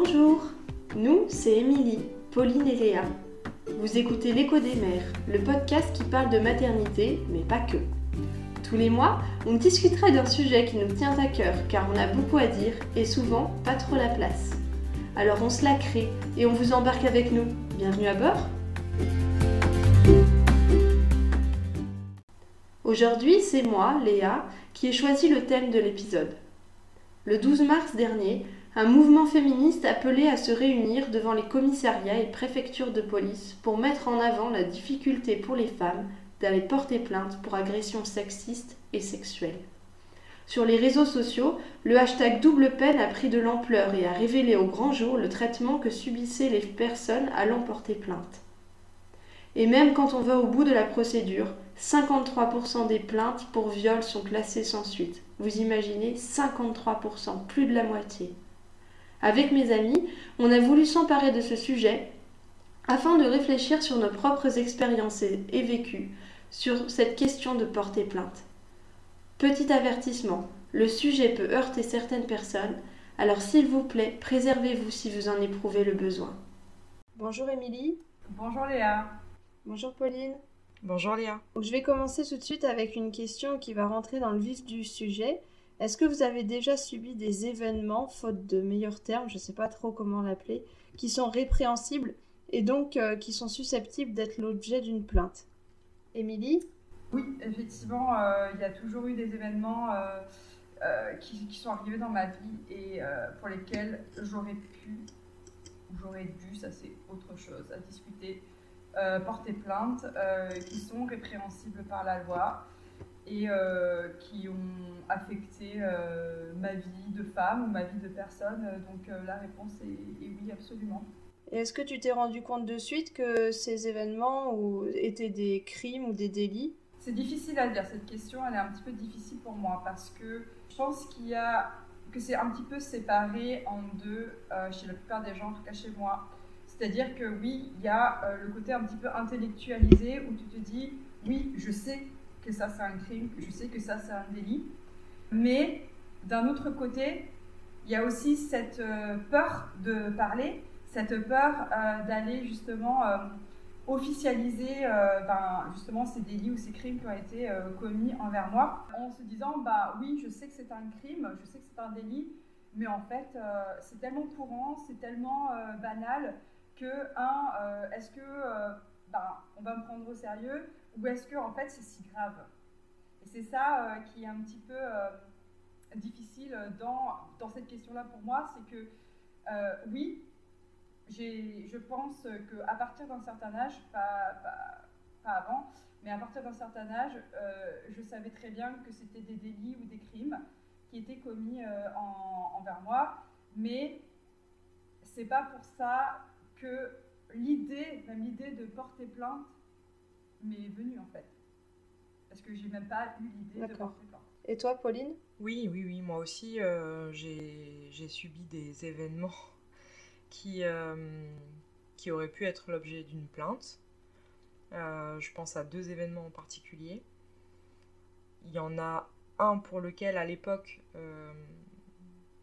Bonjour, nous c'est Émilie, Pauline et Léa. Vous écoutez L'écho des mères, le podcast qui parle de maternité, mais pas que. Tous les mois, on discutera d'un sujet qui nous tient à cœur car on a beaucoup à dire et souvent pas trop la place. Alors on se la crée et on vous embarque avec nous. Bienvenue à bord Aujourd'hui, c'est moi, Léa, qui ai choisi le thème de l'épisode. Le 12 mars dernier, un mouvement féministe appelait à se réunir devant les commissariats et préfectures de police pour mettre en avant la difficulté pour les femmes d'aller porter plainte pour agressions sexistes et sexuelles. Sur les réseaux sociaux, le hashtag double peine a pris de l'ampleur et a révélé au grand jour le traitement que subissaient les personnes allant porter plainte. Et même quand on va au bout de la procédure, 53% des plaintes pour viol sont classées sans suite. Vous imaginez 53%, plus de la moitié. Avec mes amis, on a voulu s'emparer de ce sujet afin de réfléchir sur nos propres expériences et vécus sur cette question de porter plainte. Petit avertissement, le sujet peut heurter certaines personnes, alors s'il vous plaît, préservez-vous si vous en éprouvez le besoin. Bonjour Émilie. Bonjour Léa. Bonjour Pauline. Bonjour Léa. je vais commencer tout de suite avec une question qui va rentrer dans le vif du sujet. Est-ce que vous avez déjà subi des événements, faute de meilleurs termes, je ne sais pas trop comment l'appeler, qui sont répréhensibles et donc euh, qui sont susceptibles d'être l'objet d'une plainte? Émilie? Oui, effectivement, euh, il y a toujours eu des événements euh, qui, sont arrivés dans ma vie et pour lesquels j'aurais pu, j'aurais dû, ça c'est autre chose à discuter, porter plainte, qui sont répréhensibles par la loi et euh, qui ont affecté euh, ma vie de femme ou ma vie de personne. Donc euh, la réponse est, oui, absolument. Et est-ce que tu t'es rendu compte de suite que ces événements étaient des crimes ou des délits? C'est difficile à dire, cette question, elle est un petit peu difficile pour moi parce que je pense qu'il y a que c'est un petit peu séparé en deux chez la plupart des gens, en tout cas chez moi. C'est-à-dire que oui, il y a le côté un petit peu intellectualisé où tu te dis, oui, je sais que ça c'est un crime, je sais que ça c'est un délit. Mais d'un autre côté, il y a aussi cette euh, peur de parler, cette peur euh, d'aller justement euh, officialiser ben, justement ces délits ou ces crimes qui ont été commis envers moi, en se disant bah oui, je sais que c'est un crime, je sais que c'est un délit, mais en fait c'est tellement courant, c'est tellement banal que un, est-ce que ben, on va me prendre au sérieux? Ou est-ce que en fait c'est si grave? Et c'est ça euh, qui est un petit peu euh, difficile dans, dans cette question-là pour moi, c'est que euh, oui, je pense qu'à partir d'un certain âge, pas, pas, avant, mais à partir d'un certain âge, je savais très bien que c'était des délits ou des crimes qui étaient commis envers moi, mais c'est pas pour ça que l'idée, même l'idée de porter plainte, m'est venue en fait. Parce que j'ai même pas eu l'idée de porter plainte. Et toi, Pauline? Oui, oui, oui. Moi aussi, euh, j'ai subi des événements qui, euh, qui auraient pu être l'objet d'une plainte. Euh, je pense à deux événements en particulier. Il y en a un pour lequel, à l'époque,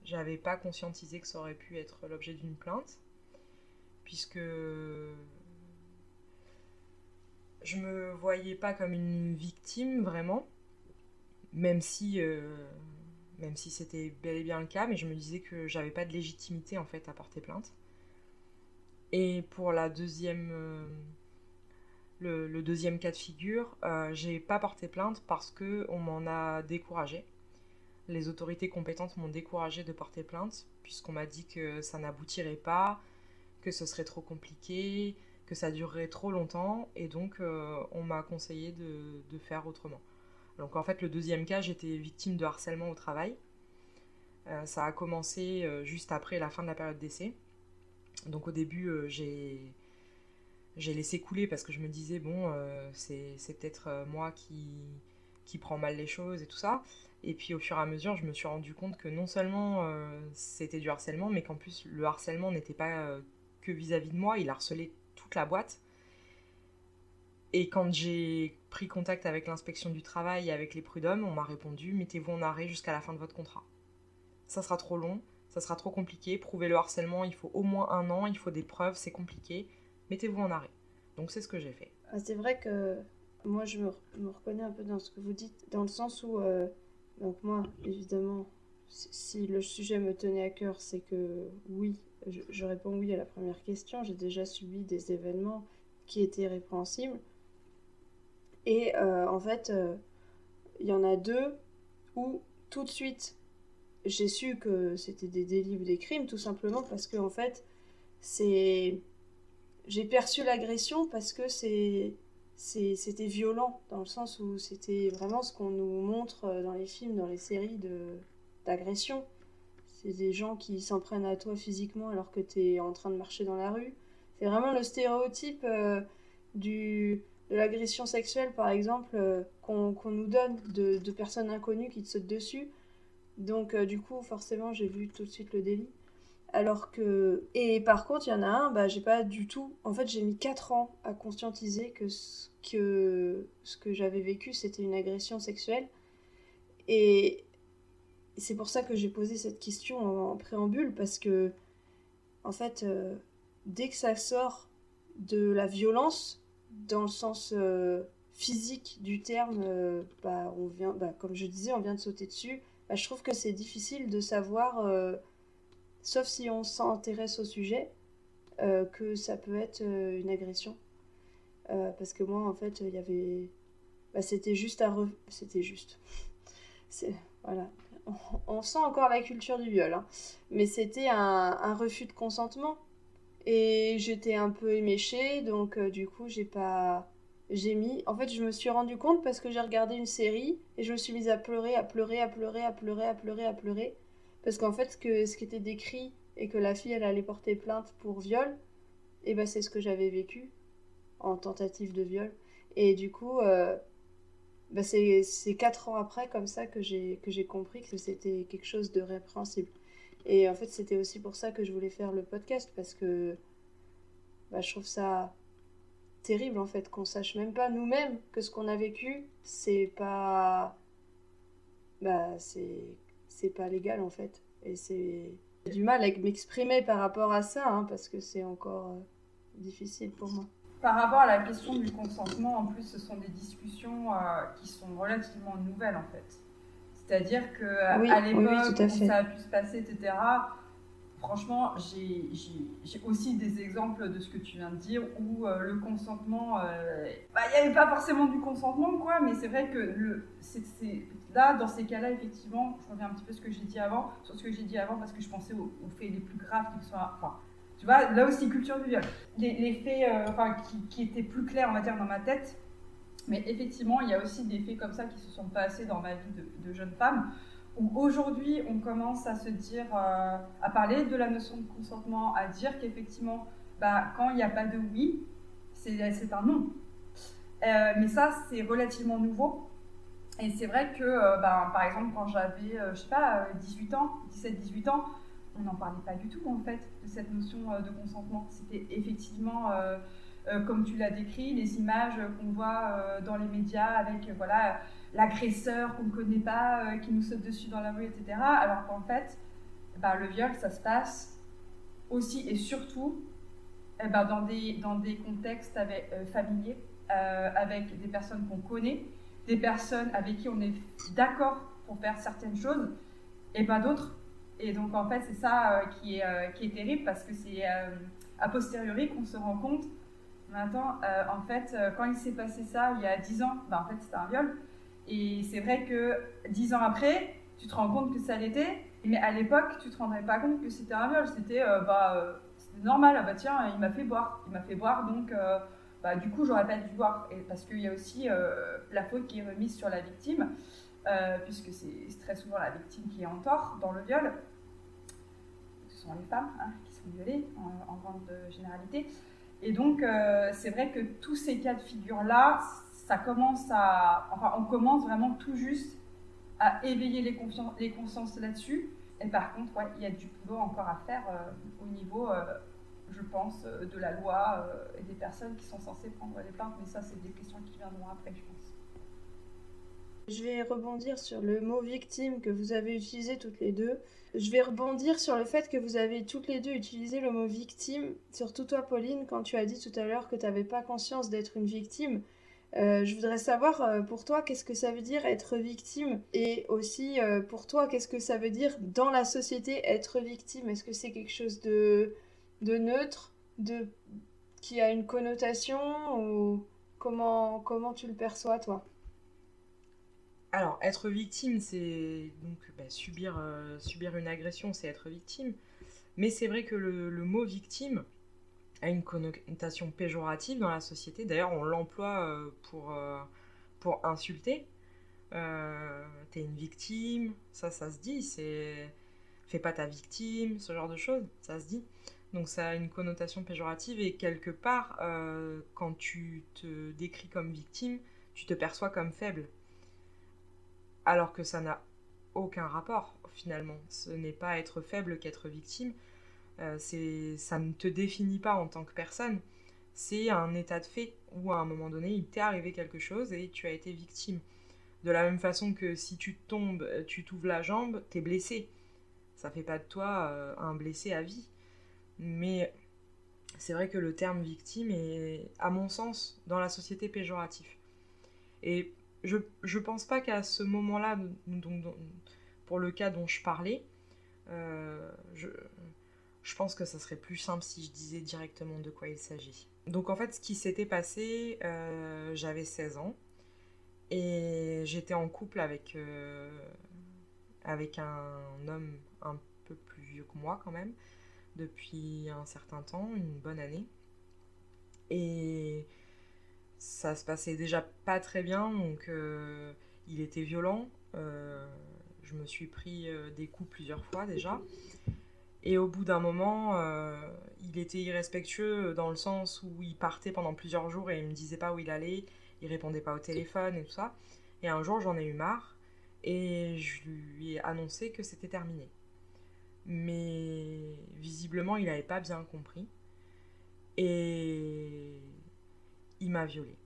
j'avais pas conscientisé que ça aurait pu être l'objet d'une plainte, puisque je me voyais pas comme une victime vraiment, même si, euh, même si c'était bel et bien le cas, mais je me disais que j'avais pas de légitimité en fait à porter plainte. Et pour la deuxième, euh, le, deuxième cas de figure, euh, j'ai pas porté plainte parce que on m'en a découragé. Les autorités compétentes m'ont découragé de porter plainte puisqu'on m'a dit que ça n'aboutirait pas, que ce serait trop compliqué, que ça durerait trop longtemps et donc euh, on m'a conseillé de, faire autrement. Donc en fait le deuxième cas j'étais victime de harcèlement au travail. Euh, ça a commencé euh, juste après la fin de la période d'essai. Donc au début j'ai laissé couler parce que je me disais bon c'est peut-être moi qui qui prend mal les choses et tout ça. Et puis au fur et à mesure, je me suis rendu compte que non seulement c'était du harcèlement, mais qu'en plus le harcèlement n'était pas que vis-à-vis -vis de moi, il harcelait la boîte. Et quand j'ai pris contact avec l'inspection du travail et avec les prud'hommes, on m'a répondu mettez-vous en arrêt jusqu'à la fin de votre contrat. Ça sera trop long, ça sera trop compliqué. Prouver le harcèlement, il faut au moins un an, il faut des preuves, c'est compliqué. Mettez-vous en arrêt. Donc c'est ce que j'ai fait. Ah, c'est vrai que moi je me, reconnais un peu dans ce que vous dites, dans le sens où, euh, donc moi évidemment, si le sujet me tenait à cœur, c'est que oui, je, réponds oui à la première question. J'ai déjà subi des événements qui étaient répréhensibles. Et euh, en fait, euh, il y en a deux où tout de suite j'ai su que c'était des délits ou des crimes, tout simplement parce que en fait, c'est j'ai perçu l'agression parce que c'était violent dans le sens où c'était vraiment ce qu'on nous montre dans les films, dans les séries de d'agression. Des gens qui s'en prennent à toi physiquement alors que tu es en train de marcher dans la rue. C'est vraiment le stéréotype euh, du, de l'agression sexuelle, par exemple, euh, qu'on nous donne de, de, personnes inconnues qui te sautent dessus. Donc, euh, du coup, forcément, j'ai vu tout de suite le délit. Alors que. Et par contre, il y en a un, bah, j'ai pas du tout. En fait, j'ai mis 4 ans à conscientiser que ce que, ce que j'avais vécu, c'était une agression sexuelle. Et c'est pour ça que j'ai posé cette question en, préambule, parce que, en fait, euh, dès que ça sort de la violence, dans le sens euh, physique du terme, euh, bah, on vient, bah, comme je disais, on vient de sauter dessus. Bah, je trouve que c'est difficile de savoir, sauf si on s'intéresse au sujet, que ça peut être une agression. parce que moi, en fait, il y avait. Bah, c'était juste. C'était juste. Voilà on sent encore la culture du viol, hein. mais c'était un, refus de consentement. Et j'étais un peu éméchée, donc euh, du coup, j'ai pas. J'ai mis. En fait, je me suis rendu compte parce que j'ai regardé une série et je me suis mise à pleurer, à pleurer, à pleurer, à pleurer, à pleurer, à pleurer. Parce qu'en fait, ce, qui était décrit et que la fille, elle allait porter plainte pour viol, et eh ben c'est ce que j'avais vécu en tentative de viol. Et du coup, euh, bah, c'est quatre ans après comme ça que j'ai compris que c'était quelque chose de répréhensible. Et en fait, c'était aussi pour ça que je voulais faire le podcast parce que bah, je trouve ça terrible en fait qu'on sache même pas nous-mêmes que ce qu'on a vécu, c'est pas bah c'est pas légal en fait et c'est du mal à m'exprimer par rapport à ça hein, parce que c'est encore euh, difficile pour moi. Par rapport à la question du consentement, en plus, ce sont des discussions euh, qui sont relativement nouvelles, en fait. C'est-à-dire que à l'époque où ça a pu se passer, etc., franchement, j'ai aussi des exemples de ce que tu viens de dire où euh, le consentement, euh, bah, il n'y avait pas forcément du consentement, quoi, mais c'est vrai que le, là, dans ces cas-là, effectivement, je reviens un petit peu sur ce que j'ai dit avant, sur ce que j'ai dit avant parce que je pensais aux, faits les plus graves qui sont, enfin, tu vois, là aussi, culture du viol. Les, faits euh, qui, étaient plus clairs, on va dire, dans ma tête. Mais effectivement, il y a aussi des faits comme ça qui se sont passés dans ma vie de, jeune femme, où aujourd'hui, on commence à se dire, euh, à parler de la notion de consentement, à dire qu'effectivement, bah, quand il n'y a pas de oui, c'est un non. Euh, mais ça, c'est relativement nouveau. Et c'est vrai que, bah, par exemple, quand j'avais, je sais pas, 18 ans, 17-18 ans, on n'en parlait pas du tout en fait de cette notion euh, de consentement. C'était effectivement, euh, euh, comme tu l'as décrit, les images qu'on voit dans les médias avec voilà l'agresseur qu'on ne connaît pas, qui nous saute dessus dans la rue, etc. Alors qu'en fait, bah, le viol, ça se passe aussi et surtout eh ben, dans, des, dans des contextes avec, familiers, avec des personnes qu'on connaît, des personnes avec qui on est d'accord pour faire certaines choses, et pas d'autres et donc, en fait, c'est ça euh, qui, est, euh, qui est terrible parce que c'est euh, a posteriori qu'on se rend compte, maintenant, en fait, quand il s'est passé ça il y a 10 ans, bah, en fait, c'était un viol. Et c'est vrai que 10 ans après, tu te rends compte que ça l'était, mais à l'époque, tu te rendrais pas compte que c'était un viol. C'était bah, normal, ah bah tiens, il m'a fait boire. Il m'a fait boire, donc bah, du coup, j'aurais pas dû boire. Et parce qu'il y a aussi la faute qui est remise sur la victime. Euh, puisque c'est très souvent la victime qui est en tort dans le viol. Ce sont les femmes hein, qui sont violées en, grande généralité. Et donc, euh, c'est vrai que tous ces cas de figure-là, ça commence à. Enfin, on commence vraiment tout juste à éveiller les, les consciences là-dessus. Et par contre, il y a du boulot encore à faire euh, au niveau, je pense, de la loi et des personnes qui sont censées prendre les plaintes. Mais ça, c'est des questions qui viendront après, je pense. Je vais rebondir sur le mot victime que vous avez utilisé toutes les deux. Je vais rebondir sur le fait que vous avez toutes les deux utilisé le mot victime, surtout toi Pauline, quand tu as dit tout à l'heure que tu n'avais pas conscience d'être une victime. Euh, je voudrais savoir euh, pour toi qu'est-ce que ça veut dire être victime? Et aussi euh, pour toi qu'est-ce que ça veut dire dans la société être victime? Est-ce que c'est quelque chose de, de neutre, de qui a une connotation? Ou comment comment tu le perçois toi? Alors être victime c'est donc bah, subir subir une agression c'est être victime. Mais c'est vrai que le mot victime a une connotation péjorative dans la société. D'ailleurs, on l'emploie euh, pour, euh, pour insulter. Euh, T'es une victime, ça, ça se dit. C'est fais pas ta victime, ce genre de choses, ça se dit. Donc ça a une connotation péjorative et quelque part, euh, quand tu te décris comme victime, tu te perçois comme faible. Alors que ça n'a aucun rapport finalement. Ce n'est pas être faible qu'être victime. Euh, ça ne te définit pas en tant que personne. C'est un état de fait où à un moment donné, il t'est arrivé quelque chose et tu as été victime. De la même façon que si tu tombes, tu t'ouvres la jambe, t'es blessé. Ça fait pas de toi euh, un blessé à vie. Mais c'est vrai que le terme victime est, à mon sens, dans la société péjoratif. Et je, pense pas qu'à ce moment-là, pour le cas dont je parlais, je, je pense que ça serait plus simple si je disais directement de quoi il s'agit. Donc en fait, ce qui s'était passé, euh, j'avais 16 ans et j'étais en couple avec, euh, avec un homme un peu plus vieux que moi quand même, depuis un certain temps, une bonne année. Et ça se passait déjà pas très bien, donc euh, il était violent. je me suis pris des coups plusieurs fois déjà. Et au bout d'un moment, euh, il était irrespectueux dans le sens où il partait pendant plusieurs jours et il me disait pas où il allait, il répondait pas au téléphone et tout ça. Et un jour, j'en ai eu marre et je lui ai annoncé que c'était terminé. Mais visiblement, il n'avait pas bien compris et il m'a violée.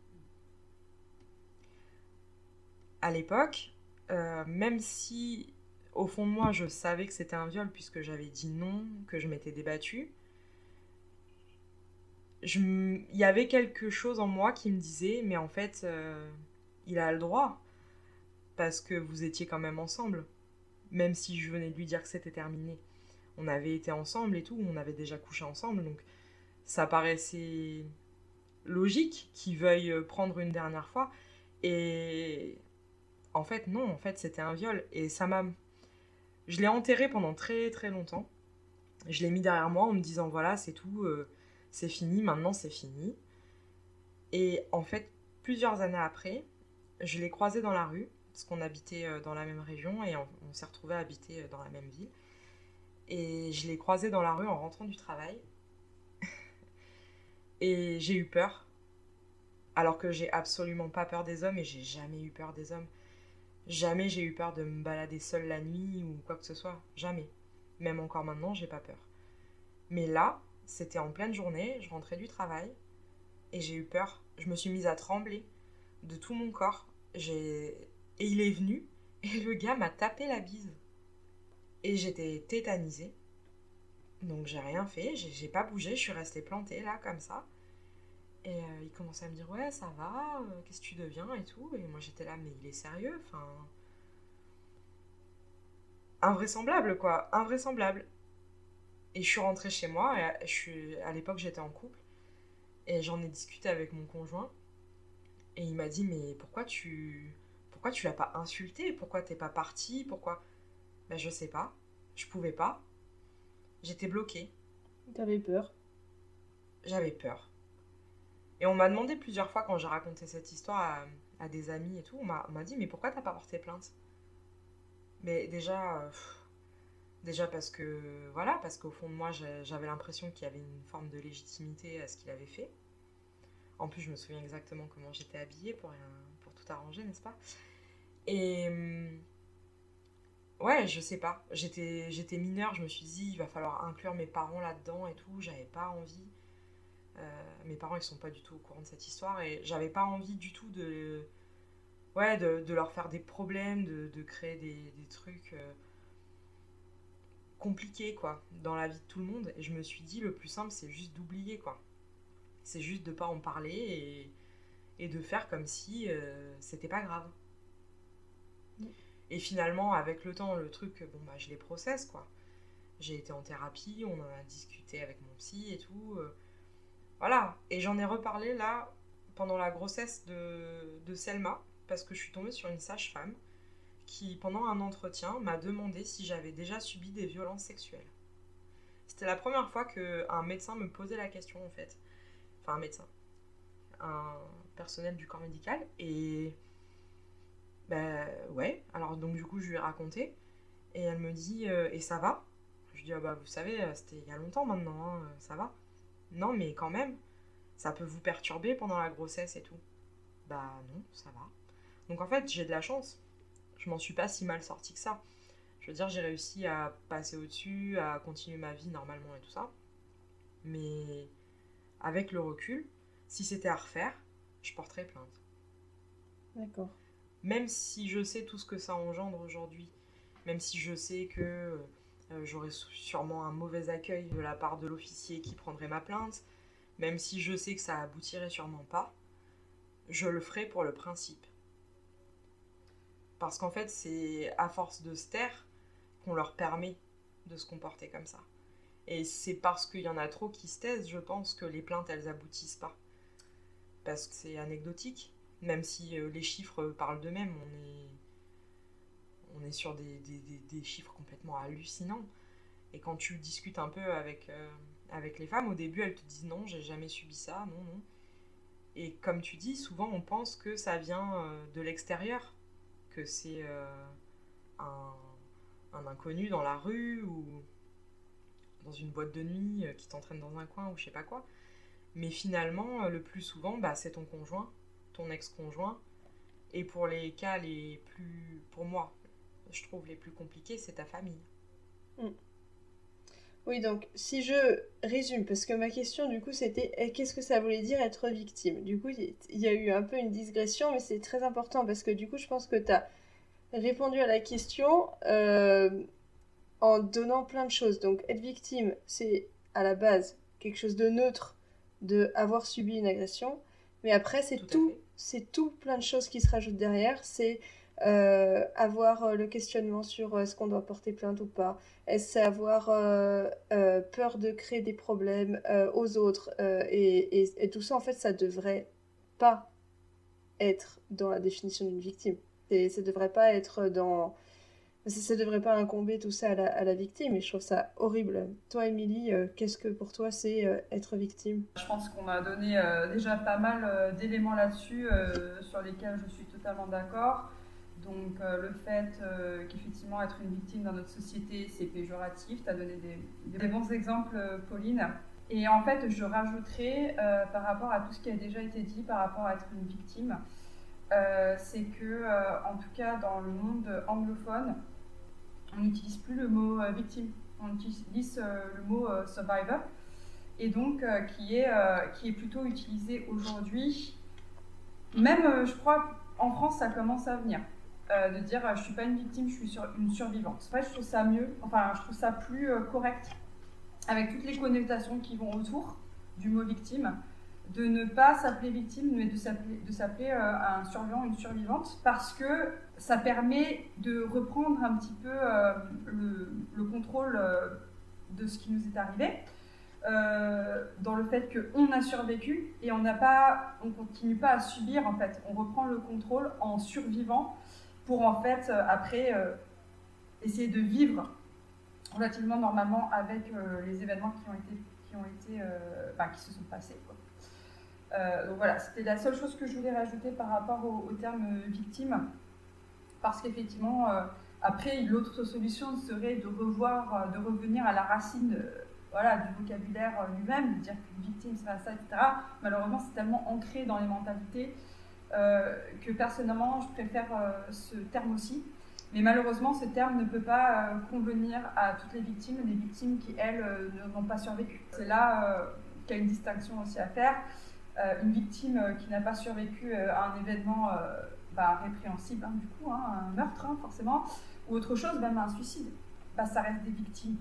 À l'époque, euh, même si au fond de moi, je savais que c'était un viol puisque j'avais dit non, que je m'étais débattue. Il y avait quelque chose en moi qui me disait, mais en fait, euh, il a le droit, parce que vous étiez quand même ensemble, même si je venais de lui dire que c'était terminé. On avait été ensemble et tout, on avait déjà couché ensemble, donc ça paraissait logique qu'il veuille prendre une dernière fois. Et en fait, non, en fait, c'était un viol. Et ça m'a je l'ai enterré pendant très très longtemps. Je l'ai mis derrière moi en me disant voilà, c'est tout, euh, c'est fini, maintenant c'est fini. Et en fait, plusieurs années après, je l'ai croisé dans la rue, parce qu'on habitait euh, dans la même région et on, s'est retrouvé à habiter euh, dans la même ville. Et je l'ai croisé dans la rue en rentrant du travail. Et j'ai eu peur. Alors que j'ai absolument pas peur des hommes et j'ai jamais eu peur des hommes. Jamais j'ai eu peur de me balader seule la nuit ou quoi que ce soit. Jamais. Même encore maintenant, j'ai pas peur. Mais là, c'était en pleine journée, je rentrais du travail et j'ai eu peur. Je me suis mise à trembler de tout mon corps. Et il est venu et le gars m'a tapé la bise. Et j'étais tétanisée. Donc j'ai rien fait, j'ai pas bougé, je suis restée plantée là comme ça. Et euh, il commençait à me dire ouais ça va, euh, qu'est-ce que tu deviens et tout. Et moi j'étais là mais il est sérieux, enfin. Invraisemblable quoi, invraisemblable. Et je suis rentrée chez moi. Et je suis à l'époque j'étais en couple. Et j'en ai discuté avec mon conjoint. Et il m'a dit mais pourquoi tu pourquoi tu l'as pas insulté? Pourquoi t'es pas parti Pourquoi? Ben je sais pas, je pouvais pas. J'étais bloquée. T'avais peur J'avais peur. Et on m'a demandé plusieurs fois quand j'ai raconté cette histoire à, des amis et tout, on m'a dit mais pourquoi t'as pas porté plainte? Mais déjà, euh, déjà parce que voilà, parce qu'au fond de moi j'avais l'impression qu'il y avait une forme de légitimité à ce qu'il avait fait. En plus, je me souviens exactement comment j'étais habillée pour, pour tout arranger, n'est-ce pas? Et hum, ouais, je sais pas. J'étais, j'étais mineure, je me suis dit, il va falloir inclure mes parents là-dedans et tout. J'avais pas envie. Euh, mes parents ils sont pas du tout au courant de cette histoire et j'avais pas envie du tout de ouais, de, leur faire des problèmes, de, créer des, trucs euh, compliqués, quoi, dans la vie de tout le monde. Et je me suis dit, le plus simple, c'est juste d'oublier, quoi. C'est juste de pas en parler et, de faire comme si euh, c'était pas grave. Et finalement, avec le temps, le truc, bon, bah, je les processe, quoi. J'ai été en thérapie, on en a discuté avec mon psy et tout. Euh, voilà. Et j'en ai reparlé là, pendant la grossesse de, de Selma, parce que je suis tombée sur une sage-femme qui, pendant un entretien, m'a demandé si j'avais déjà subi des violences sexuelles. C'était la première fois qu'un médecin me posait la question, en fait. Enfin, un médecin. Un personnel du corps médical. Et. Ben ouais. Alors, donc, du coup, je lui ai raconté. Et elle me dit euh, Et ça va? Je dis Ah bah, vous savez, euh, c'était il y a longtemps maintenant, hein, ça va? Non, mais quand même, ça peut vous perturber pendant la grossesse et tout. Bah non, ça va. Donc en fait, j'ai de la chance. Je m'en suis pas si mal sortie que ça. Je veux dire, j'ai réussi à passer au-dessus, à continuer ma vie normalement et tout ça. Mais avec le recul, si c'était à refaire, je porterais plainte. D'accord. Même si je sais tout ce que ça engendre aujourd'hui, même si je sais que euh, j'aurais sûrement un mauvais accueil de la part de l'officier qui prendrait ma plainte, même si je sais que ça aboutirait sûrement pas, je le ferai pour le principe. Parce qu'en fait, c'est à force de se taire qu'on leur permet de se comporter comme ça. Et c'est parce qu'il y en a trop qui se taisent, je pense, que les plaintes, elles aboutissent pas. Parce que c'est anecdotique, même si euh, les chiffres parlent d'eux-mêmes, on est, on est sur des, chiffres complètement hallucinants. Et quand tu discutes un peu avec, euh, avec les femmes, au début, elles te disent non, j'ai jamais subi ça, non, non. Et comme tu dis, souvent on pense que ça vient euh, de l'extérieur que c'est euh, un, inconnu dans la rue ou dans une boîte de nuit euh, qui t'entraîne dans un coin ou je sais pas quoi. Mais finalement, euh, le plus souvent, bah, c'est ton conjoint, ton ex-conjoint. Et pour les cas les plus, pour moi, je trouve les plus compliqués, c'est ta famille. Mm. Oui, donc si je résume, parce que ma question du coup c'était eh, qu'est-ce que ça voulait dire être victime? Du coup, il y a eu un peu une digression, mais c'est très important parce que du coup, je pense que tu as répondu à la question euh, en donnant plein de choses. Donc, être victime, c'est à la base quelque chose de neutre de avoir subi une agression, mais après, c'est tout, c'est tout plein de choses qui se rajoutent derrière. C'est euh, avoir euh, le questionnement sur euh, est-ce qu'on doit porter plainte ou pas, est-ce avoir peur de créer des problèmes aux autres, et, tout ça en fait ça devrait pas être dans la définition d'une victime. Et ça devrait pas être dans ça, ne devrait pas incomber tout ça à la, victime et je trouve ça horrible. Toi, Émilie, qu'est-ce que pour toi c'est être victime? Je pense qu'on a donné déjà pas mal d'éléments là-dessus sur lesquels je suis totalement d'accord. Donc euh, le fait euh, qu'effectivement être une victime dans notre société, c'est péjoratif. Tu as donné des, bons exemples, euh, Pauline. Et en fait, je rajouterais par rapport à tout ce qui a déjà été dit par rapport à être une victime, c'est que, en tout cas, dans le monde anglophone, on n'utilise plus le mot victime, on utilise le mot survivor, et donc qui, est, qui est plutôt utilisé aujourd'hui. Même, je crois, en France, ça commence à venir. Euh, de dire je suis pas une victime, je suis une survivante. En fait, je trouve ça mieux, enfin, je trouve ça plus euh, correct avec toutes les connotations qui vont autour du mot victime, de ne pas s'appeler victime, mais de s'appeler euh, un survivant, une survivante, parce que ça permet de reprendre un petit peu le, le, contrôle de ce qui nous est arrivé. dans le fait qu'on a survécu et on on continue pas à subir en fait, on reprend le contrôle en survivant pour en fait euh, après euh, essayer de vivre relativement normalement avec euh, les événements qui ont été qui ont été qui se sont passés donc voilà c'était la seule chose que je voulais rajouter par rapport au, terme victime parce qu'effectivement après l'autre solution serait de revoir de revenir à la racine voilà, du vocabulaire lui-même, de dire qu'une victime c'est ça, etc. Malheureusement, c'est tellement ancré dans les mentalités euh, que personnellement, je préfère euh, ce terme aussi. Mais malheureusement, ce terme ne peut pas euh, convenir à toutes les victimes, les victimes qui, elles, n'ont pas survécu. C'est là qu'il y a une distinction aussi à faire. Une victime qui n'a pas survécu à un événement pas répréhensibles, hein, du coup, hein, un meurtre, hein, forcément, ou autre chose, même un suicide. Bah, ça reste des victimes.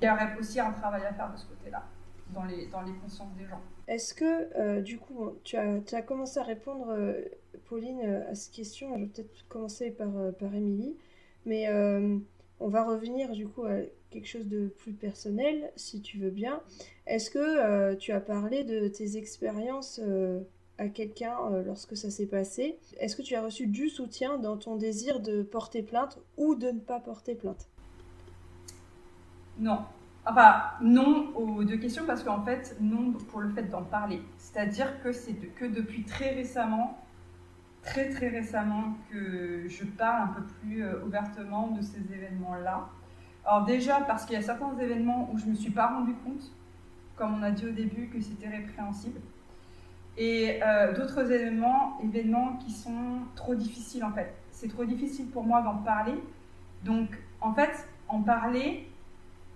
Il y aurait aussi un travail à faire de ce côté-là, dans les, dans les consciences des gens. Est-ce que, euh, du coup, tu as, tu as, commencé à répondre, euh, Pauline, à cette question Je vais peut-être commencer par, par Émilie. Mais on va revenir, du coup, à quelque chose de plus personnel, si tu veux bien. Est-ce que tu as parlé de tes expériences à quelqu'un euh, lorsque ça s'est passé? Est-ce que tu as reçu du soutien dans ton désir de porter plainte ou de ne pas porter plainte? Non. Enfin, non aux deux questions parce qu'en fait, non pour le fait d'en parler. C'est-à-dire que c'est que depuis très récemment, très très récemment, que je parle un peu plus euh, ouvertement de ces événements-là. Alors déjà parce qu'il y a certains événements où je ne me suis pas rendu compte, comme on a dit au début, que c'était répréhensible et euh, d'autres événements, événements qui sont trop difficiles en fait. C'est trop difficile pour moi d'en parler. Donc en fait, en parler,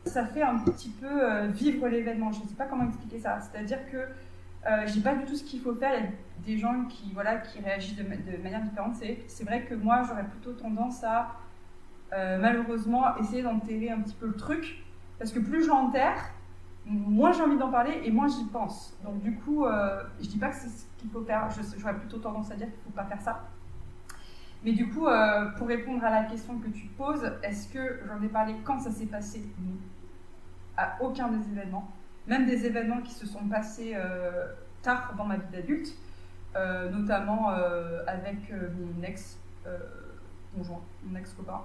ça fait un petit peu euh, vivre l'événement. Je ne sais pas comment expliquer ça. C'est-à-dire que euh, je n'ai pas du tout ce qu'il faut faire. Il y a des gens qui, voilà, qui réagissent de, de manière différente. C'est vrai que moi, j'aurais plutôt tendance à malheureusement essayer d'enterrer un petit peu le truc. Parce que plus je l'enterre, moins j'ai envie d'en parler et moins j'y pense. Donc du coup, euh, je dis pas que c'est ce qu'il faut faire, j'aurais plutôt tendance à dire qu'il ne faut pas faire ça. Mais du coup, euh, pour répondre à la question que tu poses, est-ce que j'en ai parlé quand ça s'est passé? Non. À aucun des événements. Même des événements qui se sont passés euh, tard dans ma vie d'adulte, euh, notamment avec mon ex-conjoint, mon ex-copain,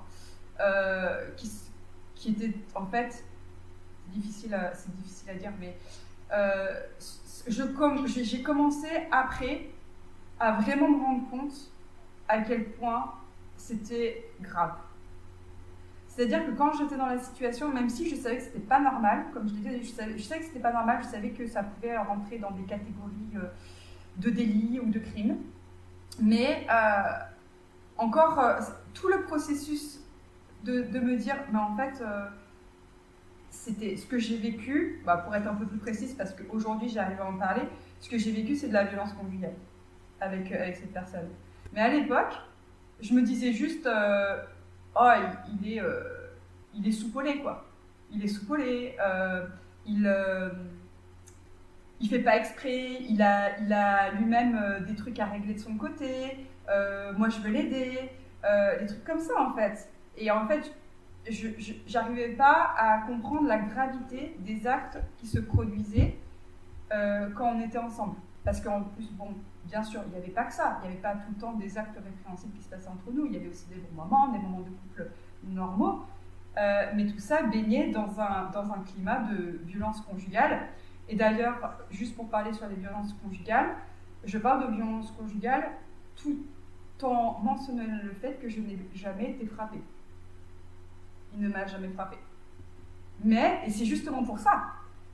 qui, qui était en fait difficile c'est difficile à dire, mais euh, j'ai commencé après à vraiment me rendre compte à quel point c'était grave. C'est-à-dire que quand j'étais dans la situation, même si je savais que c'était pas normal, comme je disais, je savais, je savais que c'était pas normal, je savais que ça pouvait rentrer dans des catégories euh, de délits ou de crimes, mais euh, encore tout le processus de, de, me dire, mais en fait, c'était ce que j'ai vécu, bah, pour être un peu plus précise, parce qu'aujourd'hui j'arrive à en parler, ce que j'ai vécu c'est de la violence conjugale avec, euh, avec cette personne. Mais à l'époque, je me disais juste, euh, oh, il, est, euh, il est soupolé quoi. Il est soupolé, il, il fait pas exprès, il a, il a lui-même des trucs à régler de son côté, moi je veux l'aider, des trucs comme ça en fait. Et en fait, je n'arrivais pas à comprendre la gravité des actes qui se produisaient euh, quand on était ensemble. Parce qu'en plus, bon, bien sûr, il n'y avait pas que ça. Il n'y avait pas tout le temps des actes répréhensibles qui se passaient entre nous. Il y avait aussi des bons moments, des moments de couple normaux. Euh, mais tout ça baignait dans un, dans un climat de violence conjugale. Et d'ailleurs, juste pour parler sur les violences conjugales, je parle de violence conjugale tout en mentionnant le fait que je n'ai jamais été frappée ne m'a jamais frappé. Mais, et c'est justement pour ça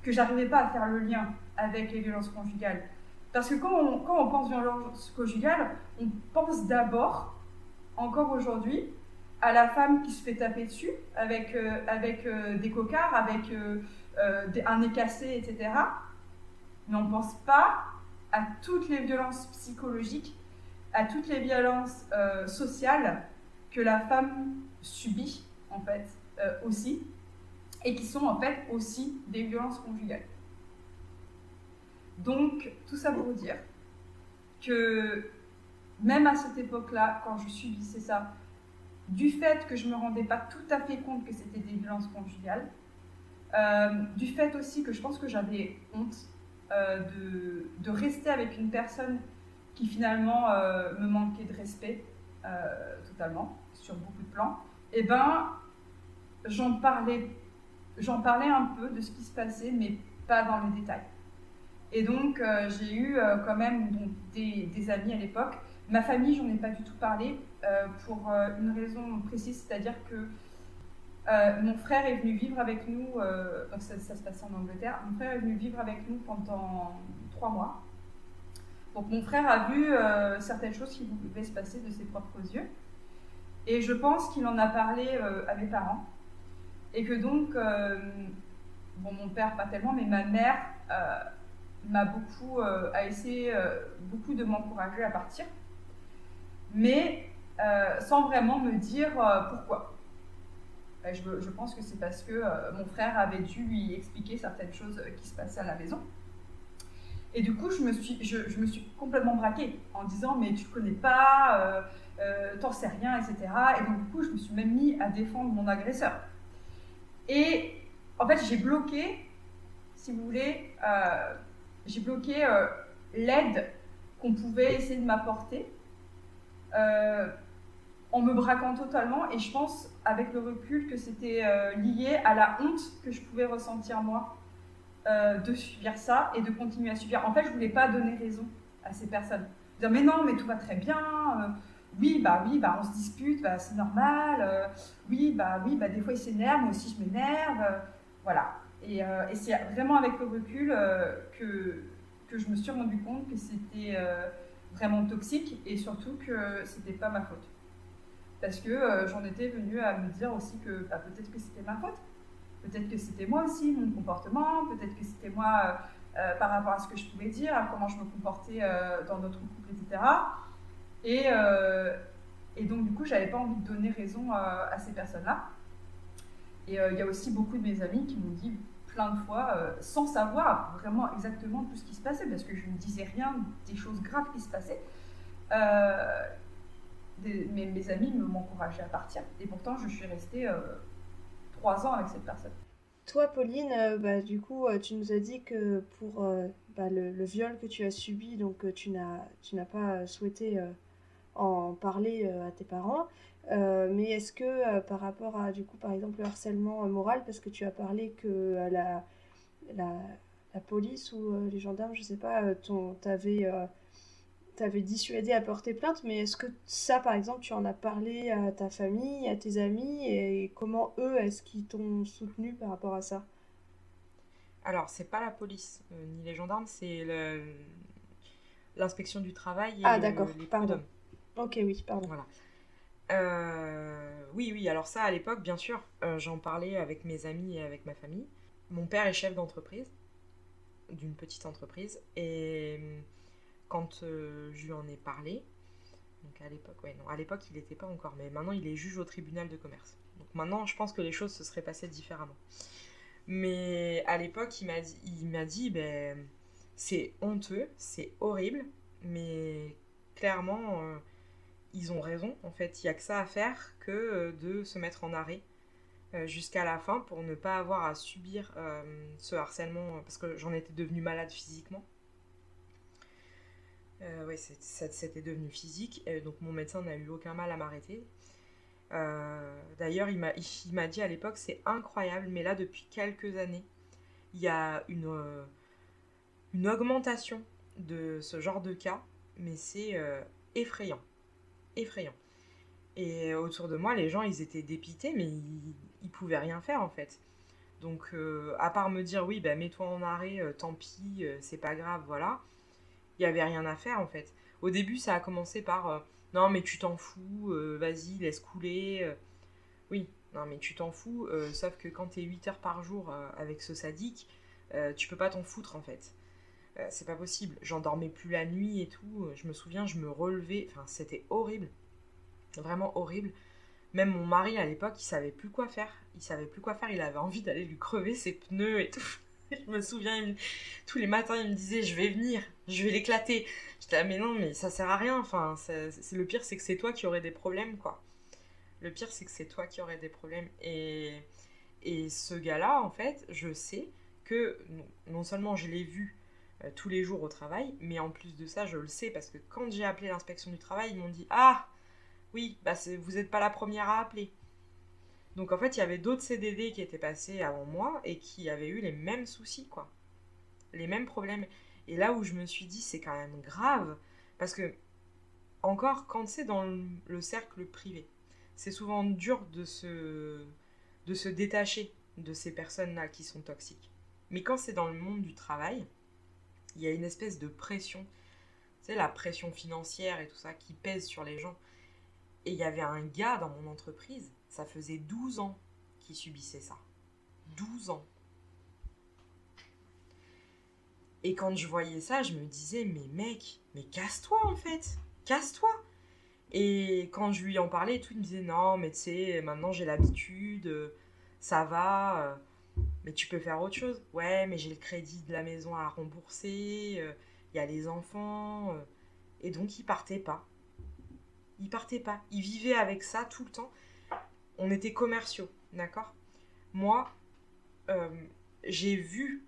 que j'arrivais pas à faire le lien avec les violences conjugales. Parce que quand on, quand on pense violence conjugale, on pense d'abord, encore aujourd'hui, à la femme qui se fait taper dessus avec, euh, avec euh, des cocards, avec euh, un nez cassé, etc. Mais on ne pense pas à toutes les violences psychologiques, à toutes les violences sociales que la femme subit en fait, aussi, et qui sont en fait aussi des violences conjugales. Donc, tout ça pour dire que même à cette époque-là, quand je subissais ça, du fait que je ne me rendais pas tout à fait compte que c'était des violences conjugales, euh, du fait aussi que je pense que j'avais honte euh, de, de, rester avec une personne qui finalement me manquait de respect totalement sur beaucoup de plans, et eh ben j'en parlais, j'en parlais un peu de ce qui se passait, mais pas dans les détails. Et donc, euh, j'ai eu euh, quand même des, amis à l'époque. Ma famille, j'en ai pas du tout parlé euh, pour une raison précise, c'est-à-dire que mon frère est venu vivre avec nous, donc ça, se passait en Angleterre, mon frère est venu vivre avec nous pendant trois mois. Donc mon frère a vu certaines choses qui pouvaient se passer de ses propres yeux. Et je pense qu'il en a parlé à mes parents. Et que donc, euh, bon, mon père pas tellement, mais ma mère euh, m'a beaucoup, euh, a essayé beaucoup de m'encourager à partir. mais sans vraiment me dire pourquoi. Je, pense que c'est parce que mon frère avait dû lui expliquer certaines choses qui se passaient à la maison. Et du coup, je me suis, je, me suis complètement braquée en disant mais tu connais pas, euh, euh, t'en sais rien, etc. Et donc du coup, je me suis même mis à défendre mon agresseur. Et en fait, j'ai bloqué, si vous voulez, euh, j'ai bloqué l'aide qu'on pouvait essayer de m'apporter en me braquant totalement. Et je pense, avec le recul, que c'était lié à la honte que je pouvais ressentir moi euh, de subir ça et de continuer à subir. En fait, je voulais pas donner raison à ces personnes. Dire mais non, mais tout va très bien. Euh, oui, bah oui, bah on se dispute, bah, c'est normal. Euh, oui, bah oui, bah des fois il s'énerve, moi aussi je m'énerve. voilà. Et, et c'est vraiment avec le recul que, que je me suis rendu compte que c'était vraiment toxique et surtout que c'était pas ma faute. Parce que j'en étais venue à me dire aussi que bah, peut-être que c'était ma faute Peut-être que c'était moi aussi, mon comportement, peut-être que c'était moi euh, euh, par rapport à ce que je pouvais dire, comment je me comportais euh, dans notre couple, etc. Et, et donc, du coup, j'avais pas envie de donner raison à ces personnes-là. Et il y a aussi beaucoup de mes amis qui m'ont dit plein de fois, sans savoir vraiment exactement tout ce qui se passait, parce que je ne disais rien des choses graves qui se passaient. mes, mes, amis m'encourageaient à partir. Et pourtant, je suis restée ans avec cette personne. Toi, Pauline, euh, bah, du coup, euh, tu nous as dit que pour euh, bah, le, viol que tu as subi, donc tu n'as pas souhaité en parler à tes parents. mais est-ce que par rapport à, du coup, par exemple, le harcèlement moral, parce que tu as parlé que la, la, la police ou les gendarmes, je sais pas, t'avais t'avais dissuadé à porter plainte, mais est-ce que ça, par exemple, tu en as parlé à ta famille, à tes amis, et comment eux, est-ce qu'ils t'ont soutenu par rapport à ça? Alors, c'est pas la police, euh, ni les gendarmes, c'est l'inspection du travail. ah, d'accord, pardon. Ok, oui, pardon. Voilà. Euh, oui, oui, alors ça, à l'époque, bien sûr, euh, j'en parlais avec mes amis et avec ma famille. Mon père est chef d'entreprise, d'une petite entreprise, et quand euh, je lui en ai parlé, donc à l'époque, ouais, non, à l'époque il n'était pas encore, mais maintenant il est juge au tribunal de commerce. Donc maintenant, je pense que les choses se seraient passées différemment. Mais à l'époque, il m'a dit, ben, c'est honteux, c'est horrible, mais clairement, euh, ils ont raison. En fait, il n'y a que ça à faire que euh, de se mettre en arrêt jusqu'à la fin pour ne pas avoir à subir ce harcèlement, parce que j'en étais devenue malade physiquement. Euh, oui, c'était devenu physique. donc mon médecin n'a eu aucun mal à m'arrêter. Euh, d'ailleurs, il m'a dit à l'époque, c'est incroyable, mais là, depuis quelques années, il y a euh, une augmentation de ce genre de cas, mais c'est effrayant. Effrayant. Et autour de moi, les gens, ils étaient dépités, mais ils, ils pouvaient rien faire en fait. Donc, à part me dire, oui, bah, mets-toi en arrêt, tant pis, c'est pas grave, voilà il n'y avait rien à faire en fait. Au début, ça a commencé par euh, non, mais tu t'en fous, euh, vas-y, laisse couler. Euh. oui, non, mais tu t'en fous, sauf que quand tu es 8 heures par jour avec ce sadique, tu peux pas t'en foutre en fait. C'est pas possible. J'en dormais plus la nuit et tout. Je me souviens, je me relevais. Enfin, c'était horrible. Vraiment horrible. Même mon mari à l'époque, il savait plus quoi faire. Il savait plus quoi faire. Il avait envie d'aller lui crever ses pneus et tout. je me souviens, tous les matins, il me disait Je vais venir, je vais l'éclater. J'étais là, mais non, mais ça sert à rien. Enfin, c'est, le pire, c'est que c'est toi qui aurais des problèmes, quoi. Le pire, c'est que c'est toi qui aurais des problèmes. Et, et ce gars-là, en fait, je sais que non, seulement je l'ai vu euh, tous les jours au travail, mais en plus de ça, je le sais parce que quand j'ai appelé l'inspection du travail, ils m'ont dit Ah, oui, bah vous n'êtes pas la première à appeler. Donc en fait, il y avait d'autres CDD qui étaient passés avant moi et qui avaient eu les mêmes soucis, quoi. Les mêmes problèmes. Et là où je me suis dit, c'est quand même grave, parce que, encore, quand c'est dans le cercle privé, c'est souvent dur se, de se détacher de ces personnes-là qui sont toxiques. Mais quand c'est dans le monde du travail, il y a une espèce de pression, sais, la pression financière et tout ça qui pèse sur les gens. Et il y avait un gars dans mon entreprise, ça faisait 12 ans qu'il subissait ça. 12 ans. Et quand je voyais ça, je me disais, mais mec, mais casse-toi en fait, casse-toi. Et quand je lui en parlais, tout, il me disait non, mais tu sais, maintenant j'ai l'habitude, ça va, mais tu peux faire autre chose. Ouais, mais j'ai le crédit de la maison à rembourser, il y a les enfants. et donc il partait pas. Il partait pas. Il vivait avec ça tout le temps. On était commerciaux, d'accord? Moi, euh, j'ai vu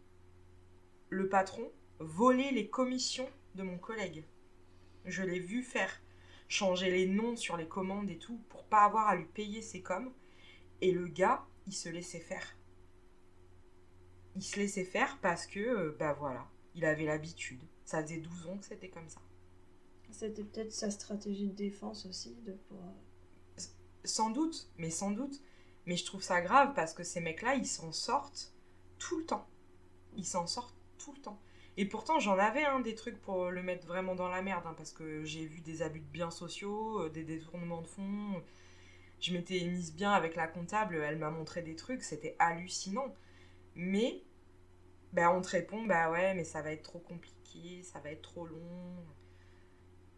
le patron voler les commissions de mon collègue. Je l'ai vu faire changer les noms sur les commandes et tout pour pas avoir à lui payer ses coms. Et le gars, il se laissait faire. Il se laissait faire parce que, euh, bah voilà, il avait l'habitude. Ça faisait 12 ans que c'était comme ça. C'était peut-être sa stratégie de défense aussi, de. Sans doute, mais sans doute. Mais je trouve ça grave parce que ces mecs-là, ils s'en sortent tout le temps. Ils s'en sortent tout le temps. Et pourtant, j'en avais un des trucs pour le mettre vraiment dans la merde, hein, parce que j'ai vu des abus de biens sociaux, euh, des détournements de fonds. Je m'étais mise bien avec la comptable, elle m'a montré des trucs, c'était hallucinant. Mais, ben, on te répond, bah ouais, mais ça va être trop compliqué, ça va être trop long.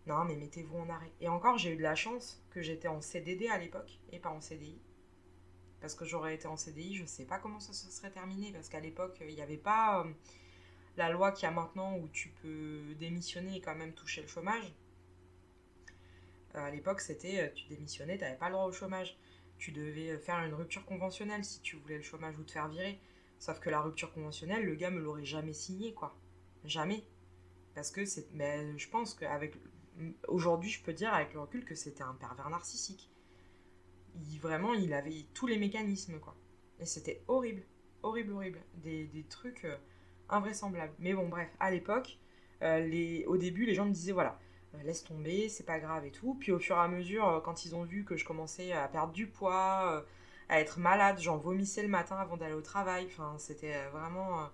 Non, mais mettez-vous en arrêt. Et encore, j'ai eu de la chance que j'étais en CDD à l'époque et pas en CDI. Parce que j'aurais été en CDI, je ne sais pas comment ça se serait terminé. Parce qu'à l'époque, il n'y avait pas euh, la loi qu'il y a maintenant où tu peux démissionner et quand même toucher le chômage. Euh, à l'époque, c'était euh, tu démissionnais, tu n'avais pas le droit au chômage. Tu devais faire une rupture conventionnelle si tu voulais le chômage ou te faire virer. Sauf que la rupture conventionnelle, le gars me l'aurait jamais signé, quoi. Jamais. Parce que c'est. Mais je pense qu'avec aujourd'hui, je peux dire avec le recul que c'était un pervers narcissique. Il, vraiment, il avait tous les mécanismes, quoi. Et c'était horrible, horrible, horrible. Des, des trucs euh, invraisemblables. Mais bon, bref, à l'époque, euh, les, au début, les gens me disaient, voilà, euh, laisse tomber, c'est pas grave et tout. Puis au fur et à mesure, quand ils ont vu que je commençais à perdre du poids, à être malade, j'en vomissais le matin avant d'aller au travail. Enfin, c'était vraiment...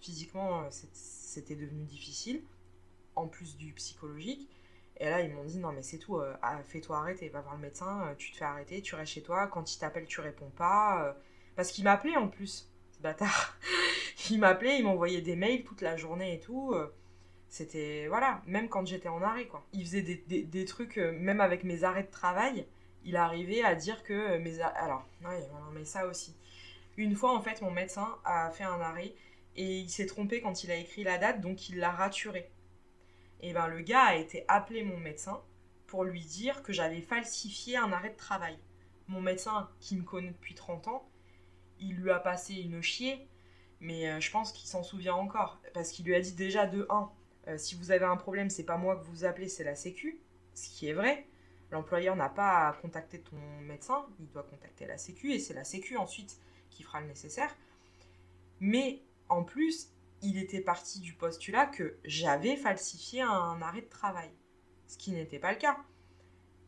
physiquement, c'était devenu difficile, en plus du psychologique. Et là, ils m'ont dit non, mais c'est tout, euh, ah, fais-toi arrêter, va voir le médecin, euh, tu te fais arrêter, tu restes chez toi, quand il t'appelle, tu réponds pas. Euh. parce qu'il m'appelait en plus, ce bâtard. il m'appelait, il m'envoyait des mails toute la journée et tout. C'était, voilà, même quand j'étais en arrêt, quoi. Il faisait des, trucs, même avec mes arrêts de travail, il arrivait à dire que mes. Alors, ouais, mais ça aussi. Une fois, en fait, mon médecin a fait un arrêt et il s'est trompé quand il a écrit la date, donc il l'a raturé et ben le gars a été appelé mon médecin pour lui dire que j'avais falsifié un arrêt de travail. Mon médecin, qui me connaît depuis 30 ans, il lui a passé une chier, mais euh, je pense qu'il s'en souvient encore. Parce qu'il lui a dit déjà de 1, euh, si vous avez un problème, c'est pas moi que vous appelez, c'est la Sécu. Ce qui est vrai. L'employeur n'a pas à contacter ton médecin, il doit contacter la Sécu et c'est la Sécu ensuite qui fera le nécessaire. Mais en plus, il était parti du postulat que j'avais falsifié un arrêt de travail, ce qui n'était pas le cas.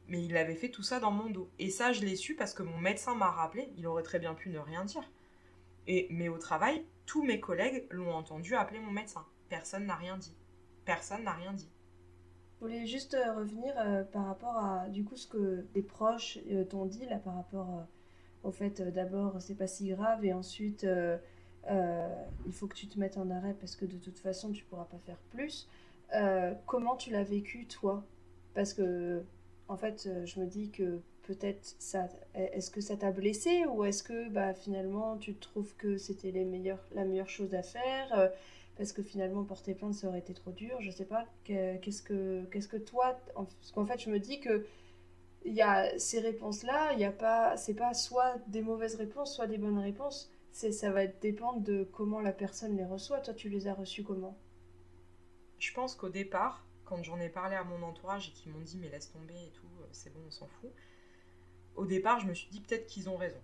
Mais il avait fait tout ça dans mon dos. Et ça, je l'ai su parce que mon médecin m'a rappelé, il aurait très bien pu ne rien dire. Et, mais au travail, tous mes collègues l'ont entendu appeler mon médecin. Personne n'a rien dit. Personne n'a rien dit. Voulais juste euh, revenir euh, par rapport à du coup ce que des proches euh, t'ont dit là par rapport au fait d'abord c'est pas si grave et ensuite il faut que tu te mettes en arrêt parce que de toute façon tu pourras pas faire plus. Comment tu l'as vécu toi? Parce que en fait, je me dis que peut-être ça, est-ce que ça t'a blessé ou est-ce que bah, finalement tu trouves que c'était les la meilleure chose à faire? Parce que finalement porter plainte ça aurait été trop dur, je sais pas. Qu'est-ce que, qu'est-ce que toi, parce qu'en fait je me dis que il y a ces réponses là, il y a pas, c'est pas soit des mauvaises réponses, soit des bonnes réponses ça va dépendre de comment la personne les reçoit. Toi, tu les as reçus comment? Je pense qu'au départ, quand j'en ai parlé à mon entourage et qu'ils m'ont dit mais laisse tomber et tout, euh, c'est bon, on s'en fout. Au départ, je me suis dit peut-être qu'ils ont raison.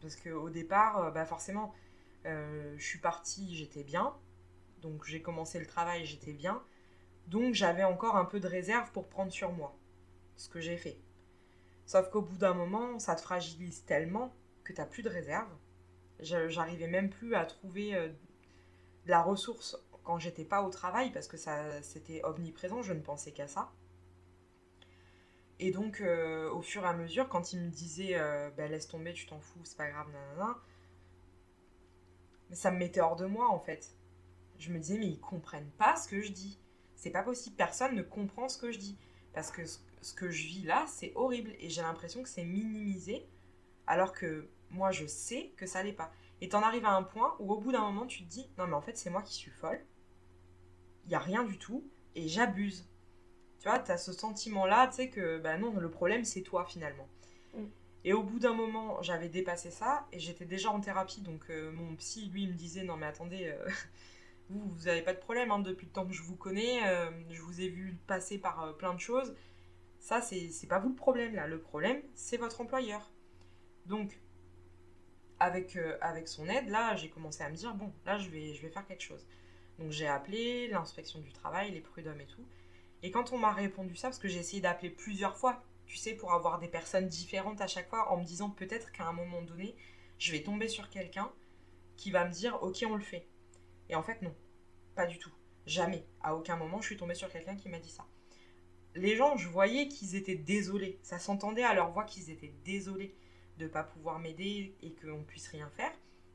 Parce qu'au départ, euh, bah forcément, euh, je suis partie, j'étais bien. Donc j'ai commencé le travail, j'étais bien. Donc j'avais encore un peu de réserve pour prendre sur moi. Ce que j'ai fait. Sauf qu'au bout d'un moment, ça te fragilise tellement que tu n'as plus de réserve J'arrivais même plus à trouver euh, la ressource quand j'étais pas au travail parce que ça c'était omniprésent, je ne pensais qu'à ça. Et donc, euh, au fur et à mesure, quand il me disait bah, laisse tomber, tu t'en fous, c'est pas grave, nanana, ça me mettait hors de moi en fait. Je me disais, mais ils comprennent pas ce que je dis. C'est pas possible, personne ne comprend ce que je dis. Parce que ce que je vis là, c'est horrible et j'ai l'impression que c'est minimisé alors que moi je sais que ça l'est pas. Et t'en arrives à un point où au bout d'un moment tu te dis non mais en fait c'est moi qui suis folle, il y a rien du tout et j'abuse. Tu vois, tu as ce sentiment là, tu sais que bah non, le problème c'est toi finalement. Mm. Et au bout d'un moment, j'avais dépassé ça et j'étais déjà en thérapie donc euh, mon psy lui me disait non mais attendez euh, vous vous avez pas de problème hein, depuis le temps que je vous connais, euh, je vous ai vu passer par plein de choses. Ça c'est pas vous le problème là, le problème c'est votre employeur. Donc avec, avec son aide, là, j'ai commencé à me dire, bon, là, je vais, je vais faire quelque chose. Donc j'ai appelé l'inspection du travail, les prud'hommes et tout. Et quand on m'a répondu ça, parce que j'ai essayé d'appeler plusieurs fois, tu sais, pour avoir des personnes différentes à chaque fois, en me disant peut-être qu'à un moment donné, je vais tomber sur quelqu'un qui va me dire, ok, on le fait. Et en fait, non, pas du tout. Jamais. À aucun moment, je suis tombée sur quelqu'un qui m'a dit ça. Les gens, je voyais qu'ils étaient désolés. Ça s'entendait à leur voix qu'ils étaient désolés de ne pas pouvoir m'aider et qu'on ne puisse rien faire.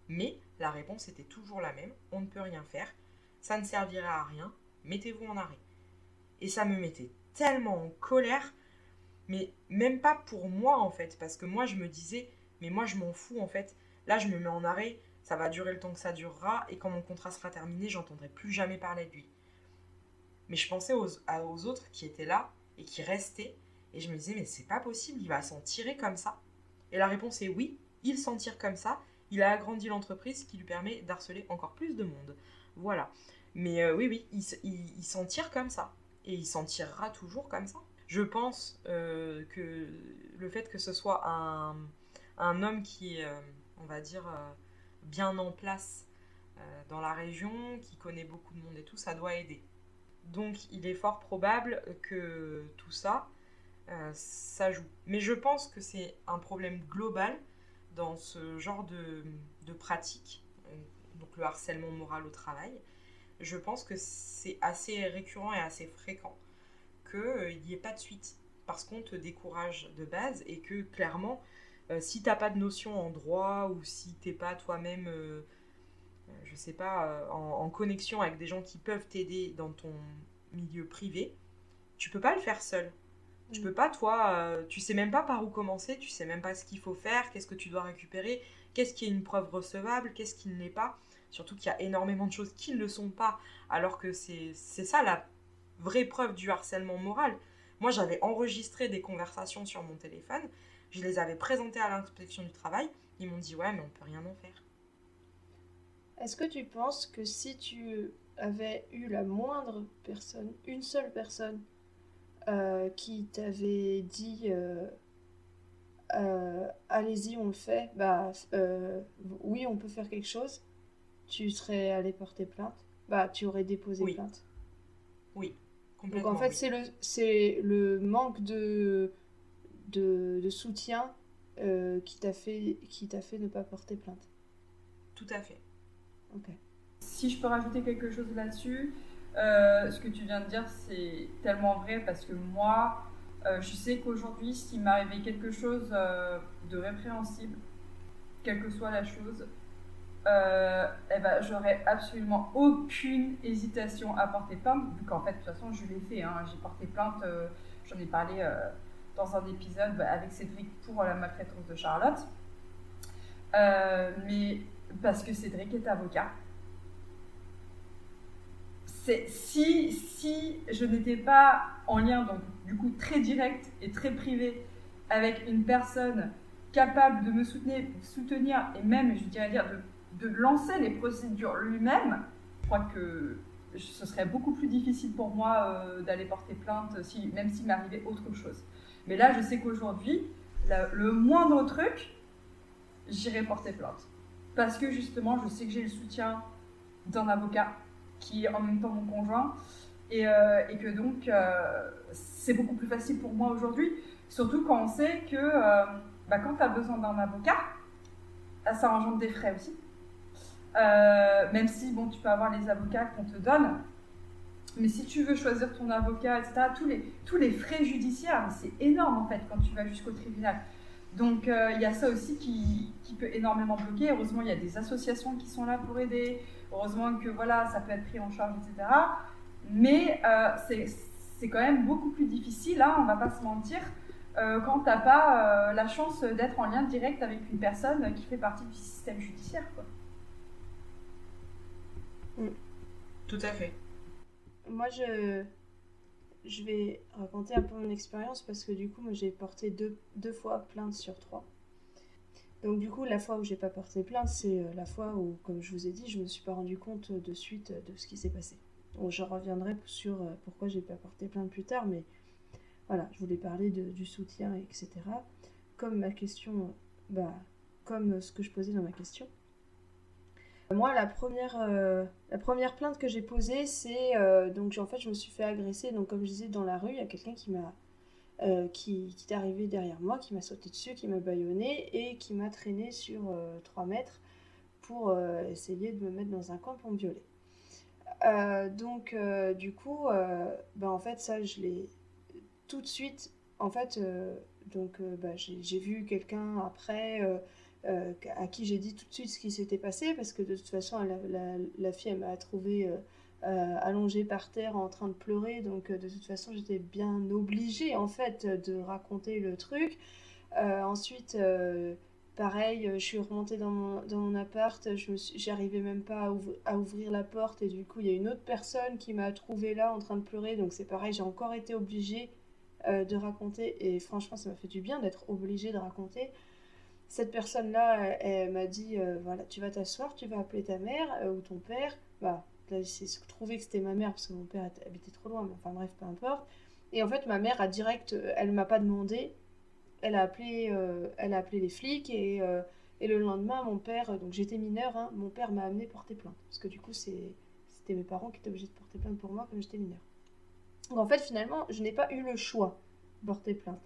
Mais la réponse était toujours la même, on ne peut rien faire, ça ne servira à rien, mettez-vous en arrêt. Et ça me mettait tellement en colère, mais même pas pour moi en fait, parce que moi je me disais, mais moi je m'en fous en fait, là je me mets en arrêt, ça va durer le temps que ça durera, et quand mon contrat sera terminé, j'entendrai plus jamais parler de lui. Mais je pensais aux, autres qui étaient là et qui restaient, et je me disais, mais c'est pas possible, il va s'en tirer comme ça. Et la réponse est oui, il s'en tire comme ça. Il a agrandi l'entreprise, qui lui permet d'harceler encore plus de monde. Voilà. Mais euh, oui, oui, il, s'en tire comme ça. Et il s'en tirera toujours comme ça. Je pense euh, que le fait que ce soit un, homme qui est, euh, on va dire, bien en place dans la région, qui connaît beaucoup de monde et tout, ça doit aider. Donc il est fort probable que tout ça, euh, ça joue. Mais je pense que c'est un problème global dans ce genre de, de pratique, euh, donc le harcèlement moral au travail. Je pense que c'est assez récurrent et assez fréquent qu'il n'y ait pas de suite parce qu'on te décourage de base et que clairement, si euh, si t'as pas de notion en droit ou si t'es pas toi-même, je sais pas, en, en, connexion avec des gens qui peuvent t'aider dans ton milieu privé, tu peux pas le faire seul. Tu peux pas, toi, euh, tu sais même pas par où commencer, tu sais même pas ce qu'il faut faire, qu'est-ce que tu dois récupérer, qu'est-ce qui est une preuve recevable, qu'est-ce qui ne l'est pas. Surtout qu'il y a énormément de choses qui ne le sont pas, alors que c'est ça la vraie preuve du harcèlement moral. Moi, j'avais enregistré des conversations sur mon téléphone, je les avais présentées à l'inspection du travail, ils m'ont dit ouais, mais on peut rien en faire. Est-ce que tu penses que si tu avais eu la moindre personne, une seule personne, euh, qui t'avait dit euh, euh, allez-y, on le fait, bah oui, on peut faire quelque chose, tu serais allé porter plainte, bah tu aurais déposé plainte? Oui. Donc en fait, c'est le, c'est le manque de, de, de soutien qui t'a fait, qui t'a fait ne pas porter plainte. Tout à fait. Ok. Si je peux rajouter quelque chose là-dessus, euh, ce que tu viens de dire, c'est tellement vrai parce que moi, euh, je sais qu'aujourd'hui, s'il m'arrivait quelque chose euh, de répréhensible, quelle que soit la chose, eh ben, j'aurais absolument aucune hésitation à porter plainte, vu qu'en fait, de toute façon, je l'ai fait. Hein. J'ai porté plainte, j'en ai parlé dans un épisode bah, avec Cédric pour la maltraitance de Charlotte. mais parce que Cédric est avocat si, si je n'étais pas en lien, donc du coup très direct et très privé, avec une personne capable de me soutenir, soutenir et même, je dirais dire, de, de lancer les procédures lui-même, je crois que ce serait beaucoup plus difficile pour moi euh, d'aller porter plainte, si, même s'il m'arrivait autre chose. Mais là, je sais qu'aujourd'hui, le moindre truc, j'irai porter plainte. Parce que justement, je sais que j'ai le soutien d'un avocat qui est en même temps mon conjoint. Et, euh, que donc, euh, c'est beaucoup plus facile pour moi aujourd'hui, surtout quand on sait que bah, quand tu as besoin d'un avocat, ça engendre des frais aussi. Même si bon, tu peux avoir les avocats qu'on te donne, mais si tu veux choisir ton avocat, etc., tous les, frais judiciaires, c'est énorme en fait quand tu vas jusqu'au tribunal. Donc il y a ça aussi qui, peut énormément bloquer. Heureusement, il y a des associations qui sont là pour aider. Heureusement que voilà, ça peut être pris en charge, etc. Mais euh, c'est quand même beaucoup plus difficile, hein, on va pas se mentir, euh, quand t'as pas la chance d'être en lien direct avec une personne qui fait partie du système judiciaire. Mm. Tout à fait. Moi, je, je vais raconter un peu mon expérience parce que du coup, moi, j'ai porté deux, deux fois plainte sur trois. Donc du coup, la fois où j'ai pas porté plainte, c'est euh, la fois où, comme je vous ai dit, je me suis pas rendu compte de suite de ce qui s'est passé. Donc je reviendrai sur euh, pourquoi j'ai pas porté plainte plus tard, mais voilà, je voulais parler de, du soutien, etc. Comme ma question, bah, comme ce que je posais dans ma question. Moi, la première, euh, la première plainte que j'ai posée, c'est euh, donc en fait, je me suis fait agresser. Donc, comme je disais, dans la rue, il y a quelqu'un qui m'a euh, qui, est arrivé derrière moi, qui m'a sauté dessus, qui m'a baïonné et qui m'a traîné sur 3 mètres pour essayer de me mettre dans un coin pour me violer. donc, du coup, ben, en fait, ça, je l'ai tout de suite. En fait, donc, bah, j'ai vu quelqu'un après euh, à qui j'ai dit tout de suite ce qui s'était passé, parce que de toute façon, la, fille, elle m'a trouvé euh, euh, allongée par terre en train de pleurer, donc de toute façon, j'étais bien obligée, en fait, de raconter le truc. ensuite, pareil, je suis remontée dans mon, appart, je n'arrivais même pas à, à, ouvrir la porte, et du coup, il y a une autre personne qui m'a trouvée là en train de pleurer, donc c'est pareil, j'ai encore été obligée de raconter, et franchement, ça m'a fait du bien d'être obligée de raconter cette personne-là, elle, m'a dit euh, voilà, tu vas t'asseoir, tu vas appeler ta mère euh, ou ton père. Bah, là, j'ai trouvé que c'était ma mère parce que mon père habitait trop loin, mais enfin bref, peu importe. Et en fait, ma mère a direct, euh, elle m'a pas demandé, elle a appelé, elle a appelé les flics et, et le lendemain, mon père, donc j'étais mineure, hein, mon père m'a amené porter plainte parce que du coup, c'était mes parents qui étaient obligés de porter plainte pour moi comme j'étais mineure. Donc en fait, finalement, je n'ai pas eu le choix de porter plainte.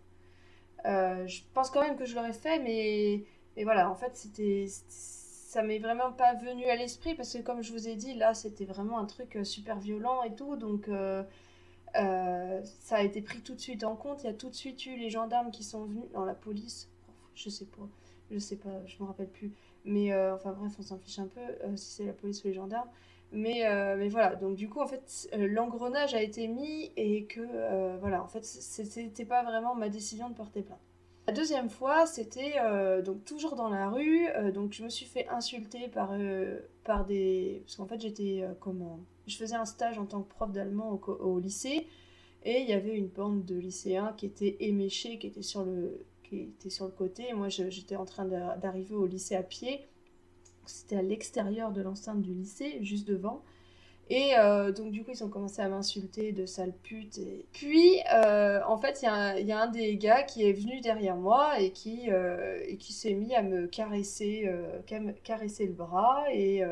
Euh, je pense quand même que je l'aurais fait, mais, voilà, en fait, c'était ça m'est vraiment pas venu à l'esprit parce que comme je vous ai dit, là, c'était vraiment un truc euh, super violent et tout, donc euh, ça a été pris tout de suite en compte. Il y a tout de suite eu les gendarmes qui sont venus dans la police. Je sais pas, je sais pas, je me rappelle plus. Mais enfin bref, on s'en fiche un peu si c'est la police ou les gendarmes. Mais, euh, mais voilà, donc du coup, en fait, euh, l'engrenage a été mis et que, euh, voilà, en fait, c'était pas vraiment ma décision de porter plainte. La deuxième fois, c'était donc toujours dans la rue, donc je me suis fait insulter par, des... Parce qu'en fait, j'étais, comment... Je faisais un stage en tant que prof d'allemand au, lycée, et il y avait une bande de lycéens qui étaient éméchés, qui étaient sur le, sur le côté, et moi, j'étais en train d'arriver au lycée à pied, c'était à l'extérieur de l'enceinte du lycée, juste devant. Et euh, donc du coup, ils ont commencé à m'insulter de sale pute. Puis, euh, en fait, il y, a un des gars qui est venu derrière moi et qui, euh, s'est mis à me caresser, le bras et,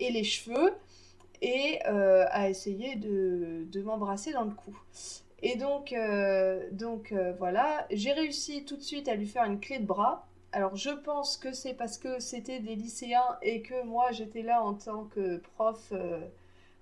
les cheveux et à essayer de, m'embrasser dans le cou. Et donc voilà, j'ai réussi tout de suite à lui faire une clé de bras. Alors je pense que c'est parce que c'était des lycéens et que moi j'étais là en tant que prof. Euh,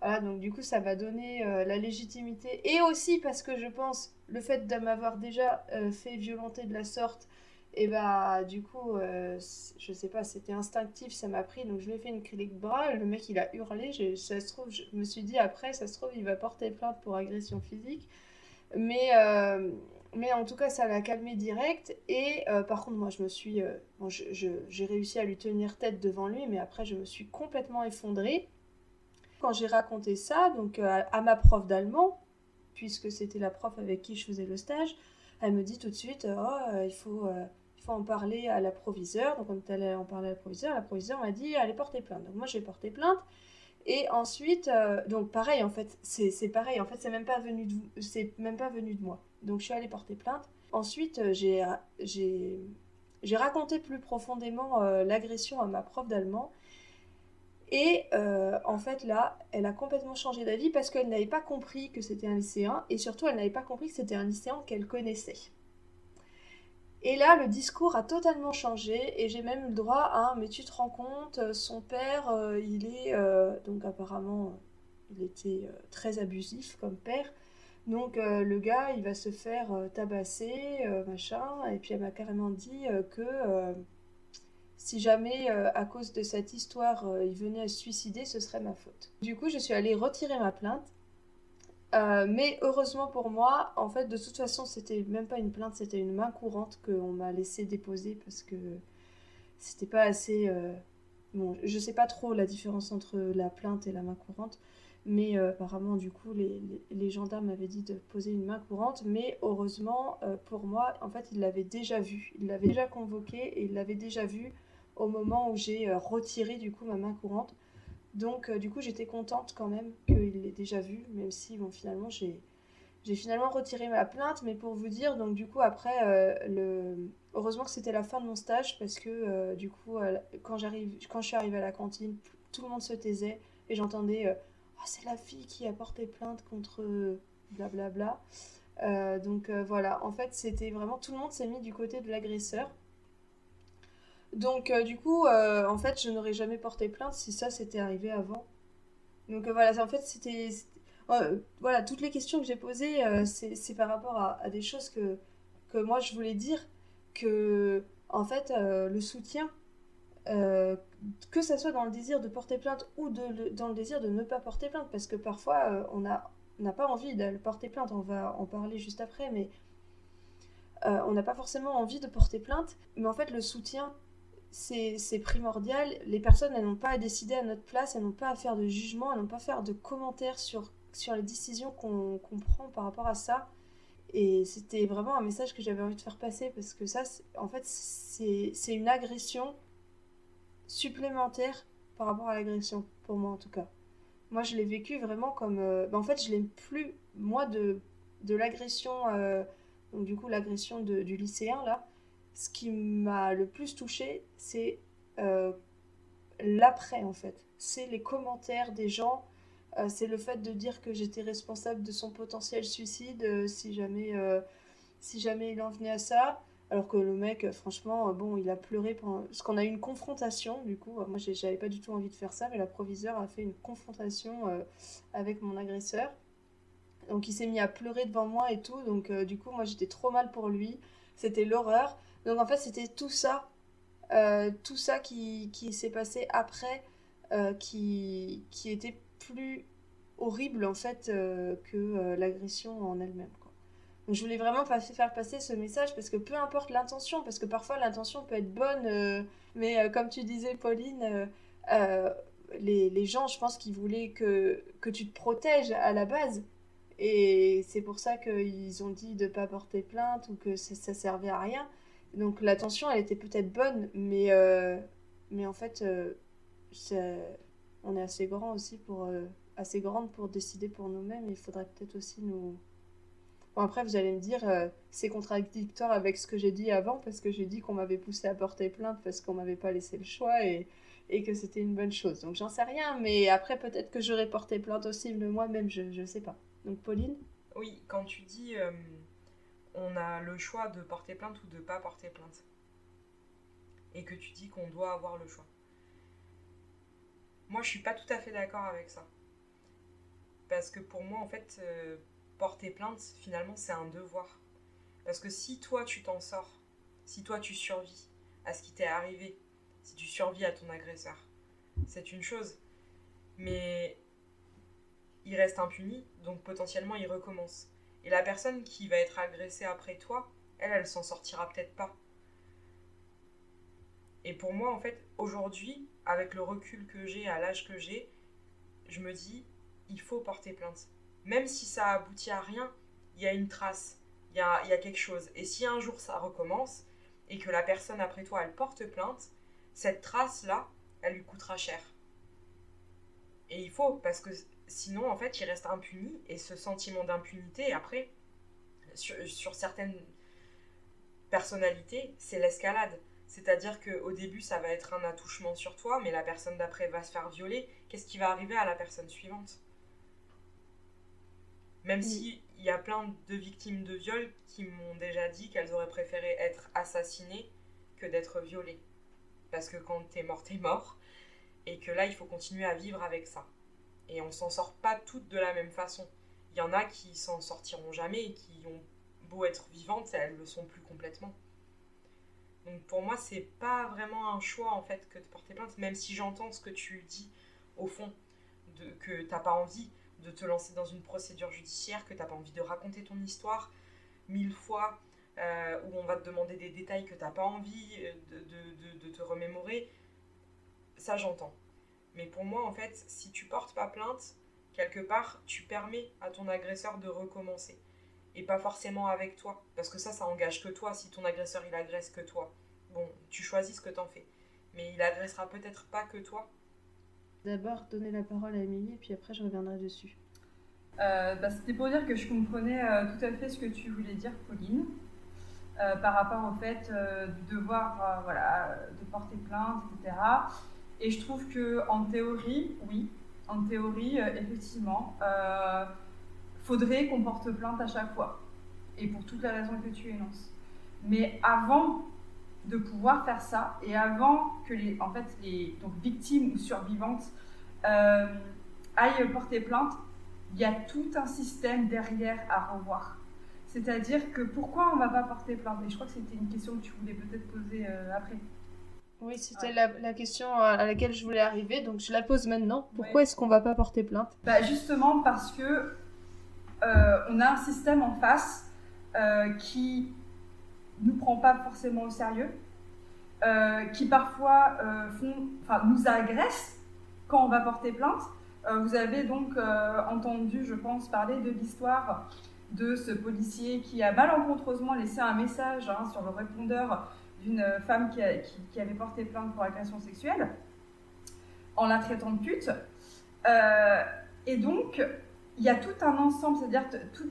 voilà, donc du coup ça va donner euh, la légitimité. Et aussi parce que je pense le fait de m'avoir déjà euh, fait violenter de la sorte, et bah du coup, je sais pas, c'était instinctif, ça m'a pris, donc je lui ai fait une critique de bras, le mec il a hurlé, ça se trouve, je me suis dit après, ça se trouve il va porter plainte pour agression physique. Mais mais en tout cas, ça l'a calmé direct. Et euh, par contre, moi, je me suis. Euh, j'ai réussi à lui tenir tête devant lui, mais après, je me suis complètement effondrée. Quand j'ai raconté ça, donc euh, à, ma prof d'allemand, puisque c'était la prof avec qui je faisais le stage, elle me dit tout de suite Oh, il faut. il faut en parler à la proviseure. Donc, on est allé en parler à la proviseure. La proviseure m'a dit Allez porter plainte. Donc, moi, j'ai porté plainte. Et ensuite, donc pareil, en fait, c'est pareil. En fait, c'est même c'est même pas venu de moi. Donc je suis allée porter plainte. Ensuite, euh, j'ai raconté plus profondément euh, l'agression à ma prof d'allemand. Et euh, en fait, là, elle a complètement changé d'avis parce qu'elle n'avait pas compris que c'était un lycéen et surtout, elle n'avait pas compris que c'était un lycéen qu'elle connaissait. Et là, le discours a totalement changé et j'ai même eu le droit à Mais tu te rends compte, son père, il est. donc, apparemment, il était très abusif comme père. Donc euh, le gars, il va se faire euh, tabasser, euh, machin, et puis elle m'a carrément dit que si jamais à cause de cette histoire il venait à se suicider, ce serait ma faute. Du coup, je suis allée retirer ma plainte. Mais heureusement pour moi, en fait, de toute façon, c'était même pas une plainte, c'était une main courante qu'on m'a laissé déposer parce que c'était pas assez. Bon, je sais pas trop la différence entre la plainte et la main courante, mais euh, apparemment, du coup, les, les, gendarmes m'avaient dit de poser une main courante, mais heureusement pour moi, en fait, ils l'avaient déjà vu, ils l'avaient déjà convoqué et ils l'avaient déjà vu au moment où j'ai retiré du coup ma main courante. Donc, euh, du coup, j'étais contente quand même qu'il l'ait déjà vu, même si, bon, finalement, j'ai. J'ai finalement retiré ma plainte, mais pour vous dire, donc du coup après, euh, le... heureusement que c'était la fin de mon stage parce que euh, du coup, quand j'arrive, quand je suis arrivée à la cantine, tout le monde se taisait et j'entendais, oh, c'est la fille qui a porté plainte contre blablabla. donc voilà, en fait, c'était vraiment tout le monde s'est mis du côté de l'agresseur. Donc, euh, du coup, euh, en fait, je n'aurais jamais porté plainte si ça s'était arrivé avant. Donc, euh, voilà, en fait, c'était. voilà, toutes les questions que j'ai posées, c'est par rapport à, des choses que, que moi je voulais dire. Que, en fait, le soutien, que ça soit dans le désir de porter plainte ou dans le désir de ne pas porter plainte, parce que parfois, on n'a pas envie de porter plainte, on va en parler juste après, mais. on n'a pas forcément envie de porter plainte, mais en fait le soutien c'est primordial. Les personnes, elles n'ont pas à décider à notre place, elles n'ont pas à faire de jugement, elles n'ont pas à faire de commentaires sur, sur les décisions qu'on prend par rapport à ça. Et c'était vraiment un message que j'avais envie de faire passer parce que ça, en fait, c'est une agression supplémentaire par rapport à l'agression, pour moi en tout cas. Moi, je l'ai vécu vraiment comme. Euh, bah, en fait, je l'aime plus, moi, de, de l'agression, euh, donc du coup, l'agression du lycéen là ce qui m'a le plus touché, c'est euh, l'après en fait. C'est les commentaires des gens, c'est le fait de dire que j'étais responsable de son potentiel suicide si jamais si jamais il en venait à ça. Alors que le mec, franchement, bon, il a pleuré pendant... parce qu'on a eu une confrontation. Du coup, moi, j'avais pas du tout envie de faire ça, mais la proviseure a fait une confrontation avec mon agresseur. Donc, il s'est mis à pleurer devant moi et tout. Donc, du coup, moi, j'étais trop mal pour lui. C'était l'horreur. Donc en fait, c'était tout ça, euh, tout ça qui, qui s'est passé après, euh, qui, qui était plus horrible en fait euh, que l'agression en elle-même. Je voulais vraiment faire passer ce message parce que peu importe l'intention, parce que parfois l'intention peut être bonne, mais comme tu disais Pauline, les, les, gens, je pense qu'ils voulaient que, que tu te protèges à la base. Et c'est pour ça qu'ils ont dit de ne pas porter plainte ou que ça servait à rien. Donc l'attention, elle était peut-être bonne, mais, euh, mais en fait, euh, on est assez grand aussi pour euh, assez grande pour décider pour nous-mêmes. Il faudrait peut-être aussi nous. Bon après, vous allez me dire, c'est contradictoire avec ce que j'ai dit avant parce que j'ai dit qu'on m'avait poussé à porter plainte parce qu'on m'avait pas laissé le choix et, et que c'était une bonne chose. Donc j'en sais rien, mais après peut-être que j'aurais porté plainte aussi de moi-même, je ne sais pas. Donc Pauline? Oui, quand tu dis on a le choix de porter plainte ou de pas porter plainte. Et que tu dis qu'on doit avoir le choix. Moi, je suis pas tout à fait d'accord avec ça. Parce que pour moi, en fait, euh, porter plainte, finalement, c'est un devoir. Parce que si toi, tu t'en sors, si toi, tu survis à ce qui t'est arrivé, si tu survis à ton agresseur, c'est une chose. Mais il reste impuni, donc potentiellement, il recommence. Et la personne qui va être agressée après toi, elle, elle s'en sortira peut-être pas. Et pour moi, en fait, aujourd'hui, avec le recul que j'ai, à l'âge que j'ai, je me dis, il faut porter plainte. Même si ça aboutit à rien, il y a une trace, il y a, quelque chose. Et si un jour ça recommence, et que la personne après toi, elle porte plainte, cette trace-là, elle lui coûtera cher. Et il faut, parce que sinon, en fait, il reste impuni. Et ce sentiment d'impunité, après, sur, certaines personnalités, c'est l'escalade. C'est-à-dire qu'au début, ça va être un attouchement sur toi, mais la personne d'après va se faire violer. Qu'est-ce qui va arriver à la personne suivante? Même s'il y a plein de victimes de viol qui m'ont déjà dit qu'elles auraient préféré être assassinées que d'être violées. Parce que quand t'es mort, t'es mort. Et que là, il faut continuer à vivre avec ça. Et on s'en sort pas toutes de la même façon. Il y en a qui s'en sortiront jamais et qui ont beau être vivantes, elles le sont plus complètement. Donc pour moi, c'est pas vraiment un choix en fait que de porter plainte, même si j'entends ce que tu dis au fond, de, que t'as pas envie. De te lancer dans une procédure judiciaire, que tu n'as pas envie de raconter ton histoire mille fois, euh, où on va te demander des détails que tu n'as pas envie euh, de, te remémorer, ça j'entends. Mais pour moi, en fait, si tu portes pas plainte, quelque part, tu permets à ton agresseur de recommencer. Et pas forcément avec toi. Parce que ça, ça engage que toi. Si ton agresseur, il agresse que toi. Bon, tu choisis ce que t'en fais. Mais il agressera peut-être pas que toi. D'abord, donner la parole à Émilie, puis après, je reviendrai dessus. Euh, bah, C'était pour dire que je comprenais euh, tout à fait ce que tu voulais dire, Pauline, euh, par rapport au fait du devoir voilà, de porter plainte, etc. Et je trouve que en théorie, oui, en théorie, effectivement, faudrait qu'on porte plainte à chaque fois, et pour toutes les raisons que tu énonces. Mais avant de pouvoir faire ça, et avant que les, en fait, les donc, victimes ou survivantes aillent porter plainte, il y a tout un système derrière à revoir. C'est-à-dire que pourquoi on ne va pas porter plainte? Et je crois que c'était une question que tu voulais peut-être poser euh, après. Oui, c'était la, question à laquelle je voulais arriver, donc je la pose maintenant. Pourquoi est-ce qu'on ne va pas porter plainte? Bah Justement parce que euh, on a un système en face euh, qui nous prend pas forcément au sérieux, euh, qui parfois font, nous agresse quand on va porter plainte, euh, vous avez donc euh, entendu, je pense, parler de l'histoire de ce policier qui a malencontreusement laissé un message hein, sur le répondeur d'une femme qui, avait porté plainte pour agression sexuelle en la traitant de pute. Euh, et donc, il y a tout un ensemble, c'est-à-dire tous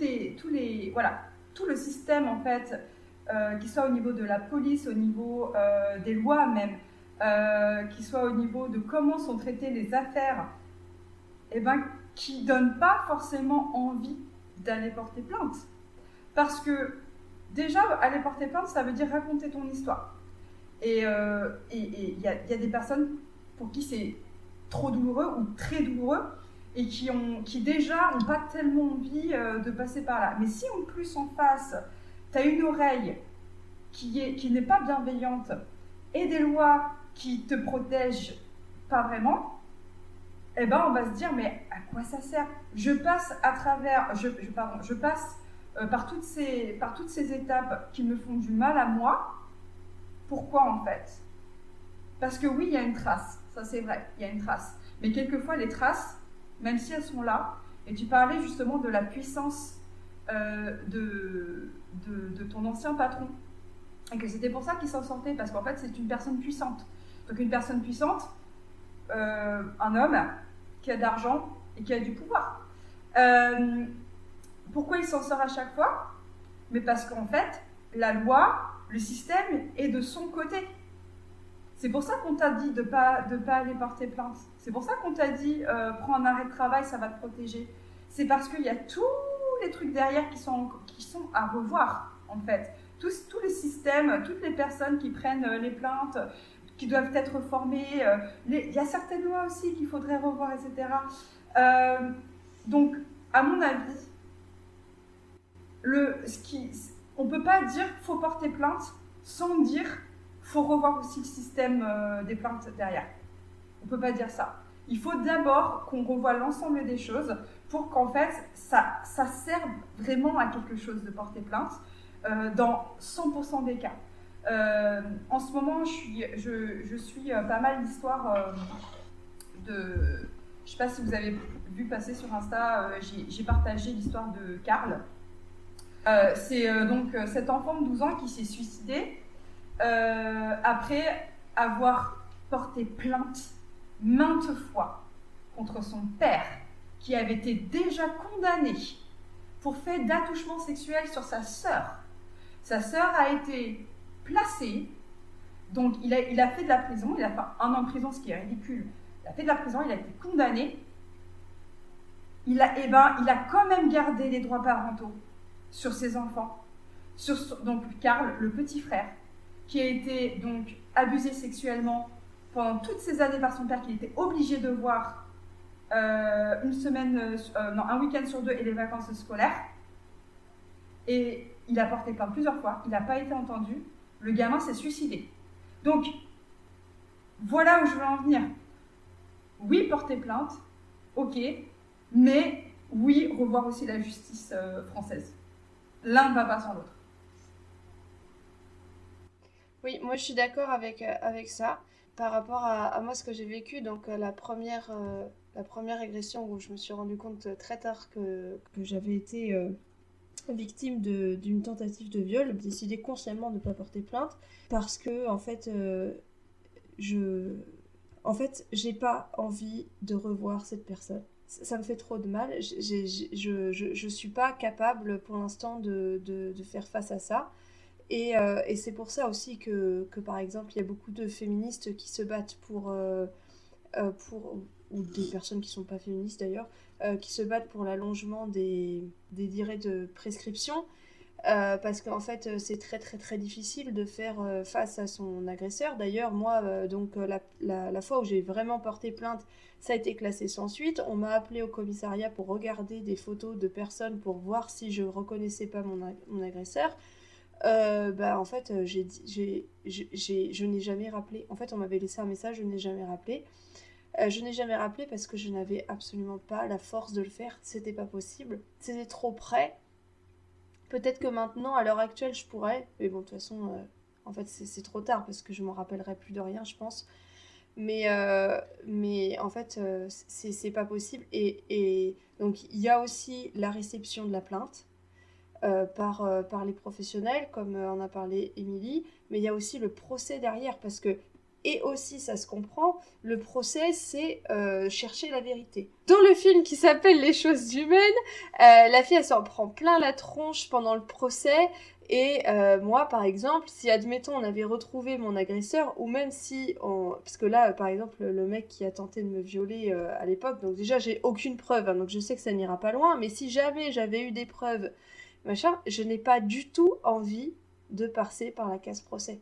les, voilà, tout le système en fait, qui soit au niveau de la police, au niveau des lois même, qui soit au niveau de comment sont traitées les affaires eh ben, qui ne donne pas forcément envie d'aller porter plainte. Parce que déjà, aller porter plainte, ça veut dire raconter ton histoire. Et il euh, y, a, des personnes pour qui c'est trop douloureux ou très douloureux et qui, ont, qui déjà n'ont pas tellement envie euh, de passer par là. Mais si en plus en face, tu as une oreille qui, qui n'est pas bienveillante et des lois qui te protègent pas vraiment, eh ben, on va se dire, mais à quoi ça sert? Je passe à travers, je, pardon, je passe euh, par, toutes ces, par toutes ces étapes qui me font du mal à moi. Pourquoi en fait? Parce que oui, il y a une trace, ça c'est vrai, il y a une trace. Mais quelquefois, les traces, même si elles sont là, et tu parlais justement de la puissance euh, de, de, ton ancien patron, et que c'était pour ça qu'il s'en sortait, parce qu'en fait, c'est une personne puissante. Donc une personne puissante, euh, un homme qui a d'argent et qui a du pouvoir. Euh, pourquoi il s'en sort à chaque fois? Mais parce qu'en fait, la loi, le système est de son côté. C'est pour ça qu'on t'a dit de pas, de pas aller porter plainte. C'est pour ça qu'on t'a dit euh, prends un arrêt de travail, ça va te protéger. C'est parce qu'il y a tous les trucs derrière qui sont, qui sont à revoir, en fait. Tous, tous les systèmes, toutes les personnes qui prennent euh, les plaintes, qui doivent être formés. Euh, il y a certaines lois aussi qu'il faudrait revoir, etc. Euh, donc, à mon avis, le, ce qui, on ne peut pas dire qu'il faut porter plainte sans dire qu'il faut revoir aussi le système des plaintes derrière. On ne peut pas dire ça. Il faut d'abord qu'on revoie l'ensemble des choses pour qu'en fait, ça, serve vraiment à quelque chose de porter plainte dans 100% des cas. Euh, en ce moment, je suis, je, suis euh, pas mal l'histoire euh, de. Je sais pas si vous avez vu passer sur Insta, j'ai partagé l'histoire de Karl. C'est donc cet enfant de 12 ans qui s'est suicidé après avoir porté plainte maintes fois contre son père qui avait été déjà condamné pour fait d'attouchement sexuel sur sa sœur. Sa sœur a été placé. Donc, il a, il a fait de la prison, il a fait un an de prison, ce qui est ridicule. Il a fait de la prison, il a été condamné. Il a, eh ben, il a quand même gardé les droits parentaux sur ses enfants. Sur, donc, Karl, le petit frère, qui a été donc abusé sexuellement pendant toutes ces années par son père, qu'il était obligé de voir euh, une semaine, euh, non, un week-end sur deux et les vacances scolaires. Et il a porté plainte plusieurs fois, il n'a pas été entendu le gamin s'est suicidé. Donc, voilà où je veux en venir. Oui, porter plainte, ok, mais oui, revoir aussi la justice euh, française. L'un ne va pas sans l'autre. Oui, moi je suis d'accord avec, euh, avec ça. Par rapport à, moi, ce que j'ai vécu, donc euh, la, première, la première agression où je me suis rendu compte très tard que, j'avais été victime d'une tentative de viol, décidé consciemment de ne pas porter plainte parce que, en fait, je. En fait, j'ai pas envie de revoir cette personne ça me fait trop de mal. je ne suis pas capable pour l'instant de, faire face à ça. Et, euh, et c'est pour ça aussi que, que, par exemple, il y a beaucoup de féministes qui se battent pour, euh, euh, pour ou des personnes qui ne sont pas féministes d'ailleurs, qui se battent pour l'allongement des, des durées de prescription. parce qu'en fait, c'est très très très difficile de faire face à son agresseur. D'ailleurs, moi, donc la, la, la, fois où j'ai vraiment porté plainte, ça a été classé sans suite. On m'a appelé au commissariat pour regarder des photos de personnes pour voir si je reconnaissais pas mon, mon agresseur. Euh, bah, en fait, euh, je n'ai jamais rappelé. En fait, on m'avait laissé un message, je n'ai jamais rappelé. Euh, je n'ai jamais rappelé parce que je n'avais absolument pas la force de le faire. C'était pas possible. C'était trop près. Peut-être que maintenant, à l'heure actuelle, je pourrais. Mais bon, de toute façon, en fait, c'est, c'est trop tard parce que je m'en rappellerai plus de rien, je pense. Mais, euh, mais en fait, euh, c'est pas possible. Et donc, il y a aussi la réception de la plainte euh, par, par les professionnels, comme en a parlé Émilie, mais il y a aussi le procès derrière, parce que, et aussi, ça se comprend, le procès, c'est chercher la vérité. Dans le film qui s'appelle Les choses humaines, la fille, elle s'en prend plein la tronche pendant le procès, et euh, moi, par exemple, si admettons on avait retrouvé mon agresseur, ou même si on... Parce que là, par exemple, le mec qui a tenté de me violer euh, à l'époque, donc déjà j'ai aucune preuve, hein, donc je sais que ça n'ira pas loin, mais si jamais j'avais eu des preuves, machin, je n'ai pas du tout envie de passer par la case procès.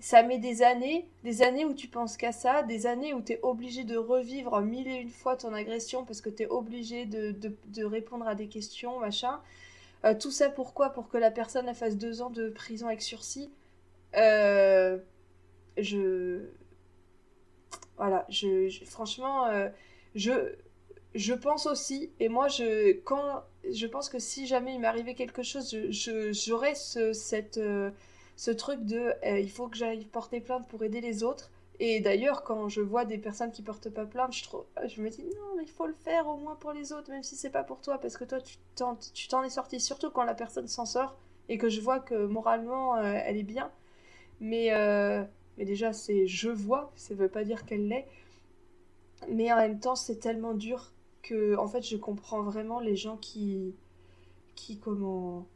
Ça met des années, des années où tu penses qu'à ça, des années où tu es obligé de revivre mille et une fois ton agression parce que tu es obligé de, de, répondre à des questions, machin. Euh, tout ça pourquoi? Pour que la personne fasse deux ans de prison avec sursis. Euh, je. Voilà, je, franchement, euh, je, je pense aussi, et moi, je, quand, je pense que si jamais il m'arrivait quelque chose, j'aurais ce, cette, ce truc de il faut que j'aille porter plainte pour aider les autres. Et d'ailleurs, quand je vois des personnes qui portent pas plainte, je, je me dis non, il faut le faire au moins pour les autres, même si c'est pas pour toi, parce que toi, tu t'en, es sorti, surtout quand la personne s'en sort et que je vois que moralement, euh, elle est bien. Mais, euh, déjà, c'est je vois, ça veut pas dire qu'elle l'est. Mais en même temps, c'est tellement dur que, en fait, je comprends vraiment les gens qui, qui comment,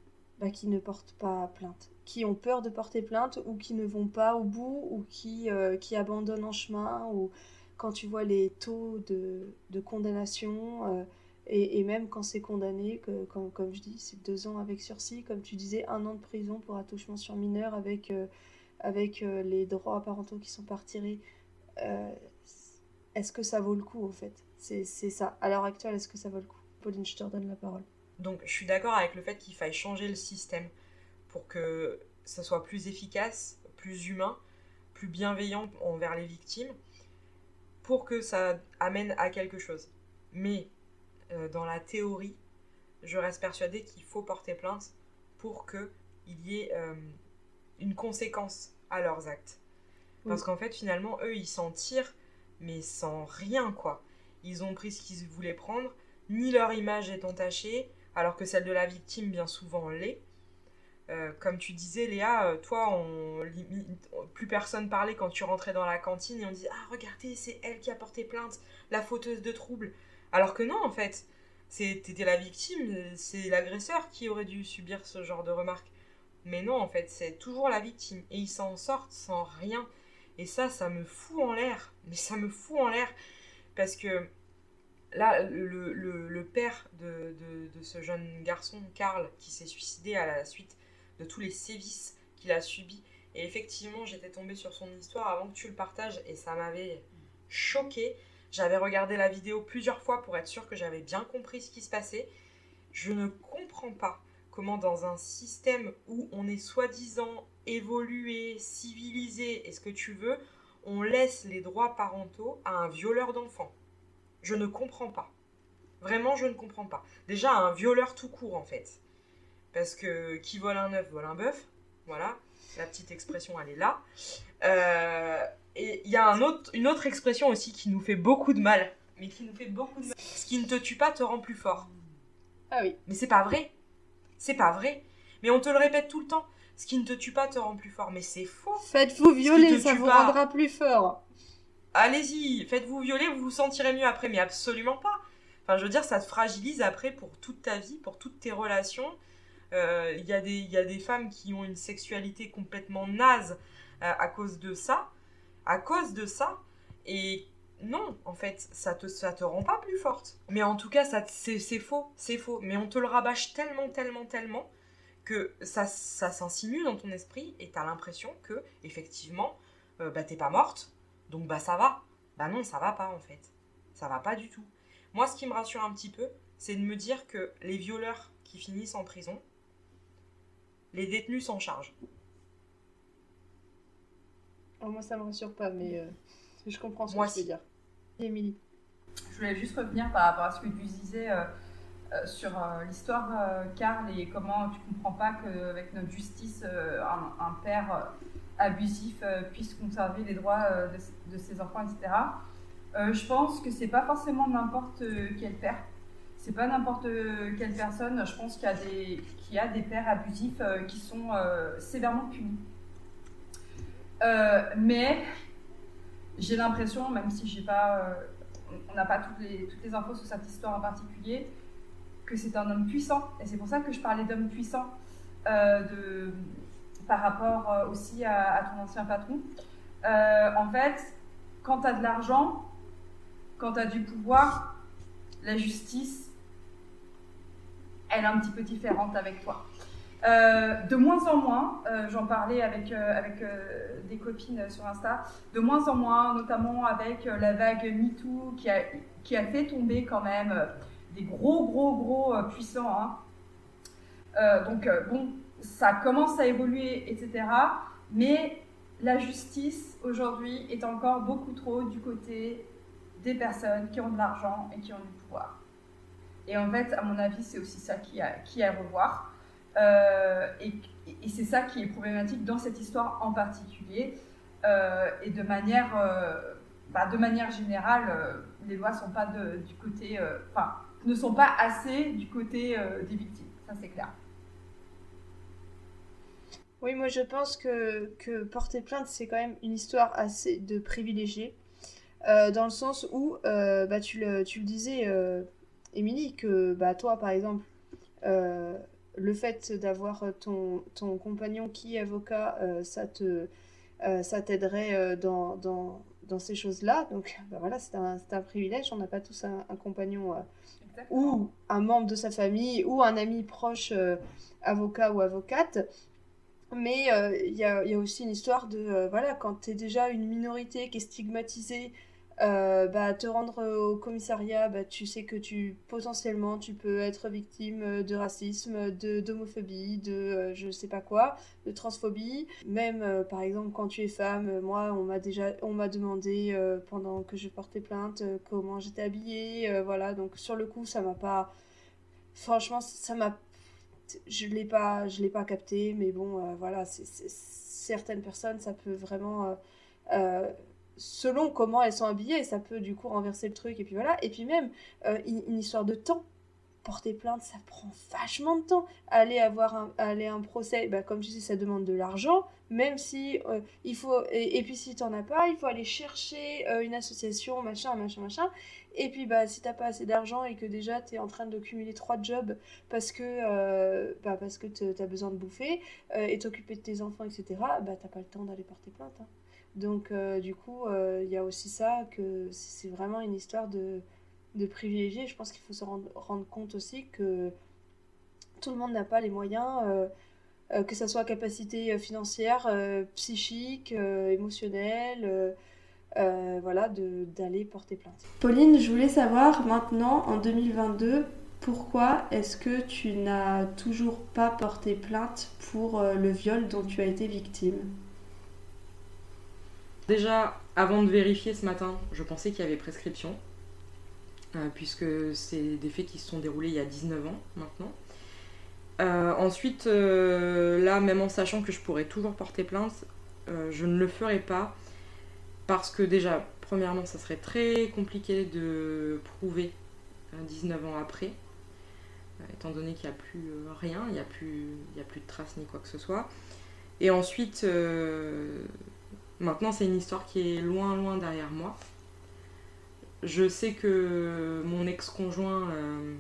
bah, qui ne portent pas plainte qui ont peur de porter plainte ou qui ne vont pas au bout ou qui, euh, qui abandonnent en chemin ou quand tu vois les taux de, de condamnation euh, et, et, même quand c'est condamné, que, comme, je dis, c'est deux ans avec sursis, comme tu disais, un an de prison pour attouchement sur mineur avec, euh, avec les droits parentaux qui sont pas. Est-ce que ça vaut le coup en fait? C'est ça. À l'heure actuelle, est-ce que ça vaut le coup? Pauline, je te redonne la parole. Donc je suis d'accord avec le fait qu'il faille changer le système pour que ça soit plus efficace, plus humain, plus bienveillant envers les victimes, pour que ça amène à quelque chose. Mais euh, dans la théorie, je reste persuadée qu'il faut porter plainte pour qu'il y ait euh, une conséquence à leurs actes. Parce qu'en fait, finalement, eux, ils s'en tirent, mais sans rien, quoi. Ils ont pris ce qu'ils voulaient prendre, ni leur image est entachée, alors que celle de la victime, bien souvent, l'est. Euh, comme tu disais, Léa, euh, toi, on, plus personne parlait quand tu rentrais dans la cantine et on disait Ah, regardez, c'est elle qui a porté plainte, la fauteuse de troubles. Alors que non, en fait, c'était la victime, c'est l'agresseur qui aurait dû subir ce genre de remarques. Mais non, en fait, c'est toujours la victime. Et ils s'en sortent sans rien. Et ça, ça me fout en l'air. Mais ça me fout en l'air. Parce que là, le, père de, ce jeune garçon, Karl, qui s'est suicidé à la suite de tous les sévices qu'il a subis. Et effectivement, j'étais tombée sur son histoire avant que tu le partages et ça m'avait choqué. J'avais regardé la vidéo plusieurs fois pour être sûre que j'avais bien compris ce qui se passait. Je ne comprends pas comment dans un système où on est soi-disant évolué, civilisé et ce que tu veux, on laisse les droits parentaux à un violeur d'enfants. Je ne comprends pas. Vraiment, je ne comprends pas. Déjà, un violeur tout court, en fait. Parce que qui vole un œuf vole un bœuf. Voilà, la petite expression, elle est là. Euh, et il y a un autre, une autre expression aussi qui nous fait beaucoup de mal. Mais qui nous fait beaucoup de mal. Ce qui ne te tue pas te rend plus fort. Ah oui. Mais c'est pas vrai. C'est pas vrai. Mais on te le répète tout le temps. Ce qui ne te tue pas te rend plus fort. Mais c'est faux. Faites-vous violer, ça vous pas. rendra plus fort. Allez-y, faites-vous violer, vous vous sentirez mieux après. Mais absolument pas. Enfin, je veux dire, ça te fragilise après pour toute ta vie, pour toutes tes relations. Euh, Il y, a des- il y a des femmes qui ont une sexualité complètement naze euh, à cause de ça. À cause de ça. Et non, en fait, ça te, ça te rend pas plus forte. Mais en tout cas, ça c'est faux. C'est faux. Mais on te le rabâche tellement, tellement, tellement que ça, ça s'insinue dans ton esprit et t'as l'impression que, effectivement, euh, bah, t'es pas morte. Donc, bah, ça va. Bah, non, ça va pas, en fait. Ça va pas du tout. Moi, ce qui me rassure un petit peu, c'est de me dire que les violeurs qui finissent en prison, les détenus s'en chargent. Oh, moi, ça me rassure pas, mais euh, je comprends ce Moi que tu veux dire. Émilie. Je voulais juste revenir par rapport à ce que tu disais euh, euh, sur euh, l'histoire euh, Karl et comment tu comprends pas qu'avec notre justice, euh, un, père abusif puisse conserver les droits de, ses enfants, etc. Je pense que c'est pas forcément n'importe quel père. C'est pas n'importe quelle personne. Je pense qu'il y a des, pères abusifs qui sont sévèrement punis. Mais j'ai l'impression, même si j'ai pas, on- n'a pas toutes les infos sur cette histoire en particulier, que c'est un homme puissant. Et c'est pour ça que je parlais d'homme puissant euh, de, par rapport euh, aussi à, ton ancien patron. Euh, en fait, quand tu as de l'argent, quand tu as du pouvoir, la justice, elle est un petit peu différente avec toi. De moins en moins, j'en parlais avec, avec des copines sur Insta, de moins en moins, notamment avec la vague MeToo qui a, qui a fait tomber quand même gros, gros, gros euh, puissants. hein. Euh, donc, euh, bon, ça commence à évoluer, etc. Mais la justice aujourd'hui est encore beaucoup trop du côté des personnes qui ont de l'argent et qui ont du pouvoir. Et en fait, à mon avis, c'est aussi ça qui a, qui à revoir. Et c'est ça qui est problématique dans cette histoire en particulier. Et de manière, bah, de manière générale, les lois sont pas du côté, ne sont pas assez du côté euh, des victimes. Ça, c'est clair. Oui, moi je pense que, porter plainte, c'est quand même une histoire assez de privilégiés. Euh, dans le sens où, euh, bah, tu, le, disais, Émilie, que bah, toi par exemple, le fait d'avoir ton, compagnon qui est avocat, ça te, t'aiderait dans, ces choses-là. Donc bah, voilà, c'est un, privilège. On n'a pas tous un, compagnon. Ou un membre de sa famille ou un ami proche euh, avocat ou avocate. Mais euh, il y a, y a aussi une histoire de, euh, voilà, quand tu es déjà une minorité qui est stigmatisée, euh, bah, te rendre au commissariat, bah, tu sais que tu potentiellement tu peux être victime de racisme, de d'homophobie, de euh, je sais pas quoi, de transphobie. Même euh, par exemple quand tu es femme, euh, moi on m'a déjà on m'a demandé euh, pendant que je portais plainte euh, comment j'étais habillée, euh, voilà. Donc sur le coup ça m'a pas, franchement ça m'a je l'ai pas je l'ai pas capté mais bon euh, voilà c'est certaines personnes ça peut vraiment euh, euh, selon comment elles sont habillées ça peut du coup renverser le truc et puis voilà. Et puis même euh, une, histoire de temps. Porter plainte ça prend vachement de temps. Aller avoir un, aller un procès bah, comme tu dis ça demande de l'argent. Même si euh, il faut et, puis si t'en as pas il faut aller chercher euh, une association machin machin machin. Et puis bah si t'as pas assez d'argent et que déjà t'es en train de cumuler trois jobs parce que bah, parce que t'as besoin de bouffer et t'occuper de tes enfants etc bah t'as pas le temps d'aller porter plainte hein. Donc euh, du coup euh, il y a aussi ça que c'est vraiment une histoire de de privilégiés. Je pense qu'il faut se rendre, compte aussi que tout le monde n'a pas les moyens euh, que ça soit capacité financière psychique émotionnelle voilà d'aller porter plainte. Pauline je voulais savoir maintenant en 2022 pourquoi est-ce que tu n'as toujours pas porté plainte pour le viol dont tu as été victime? Déjà, avant de vérifier ce matin, je pensais qu'il y avait prescription. puisque c'est des faits qui se sont déroulés il y a 19 ans maintenant. ensuite, là, même en sachant que je pourrais toujours porter plainte, je ne le ferai pas parce que déjà, premièrement, ça serait très compliqué de prouver 19 ans après, étant donné qu'il n'y a plus rien, il n'y a plus de traces ni quoi que ce soit. Et ensuite, maintenant, c'est une histoire qui est loin, loin derrière moi. Je sais que mon ex-conjoint euh,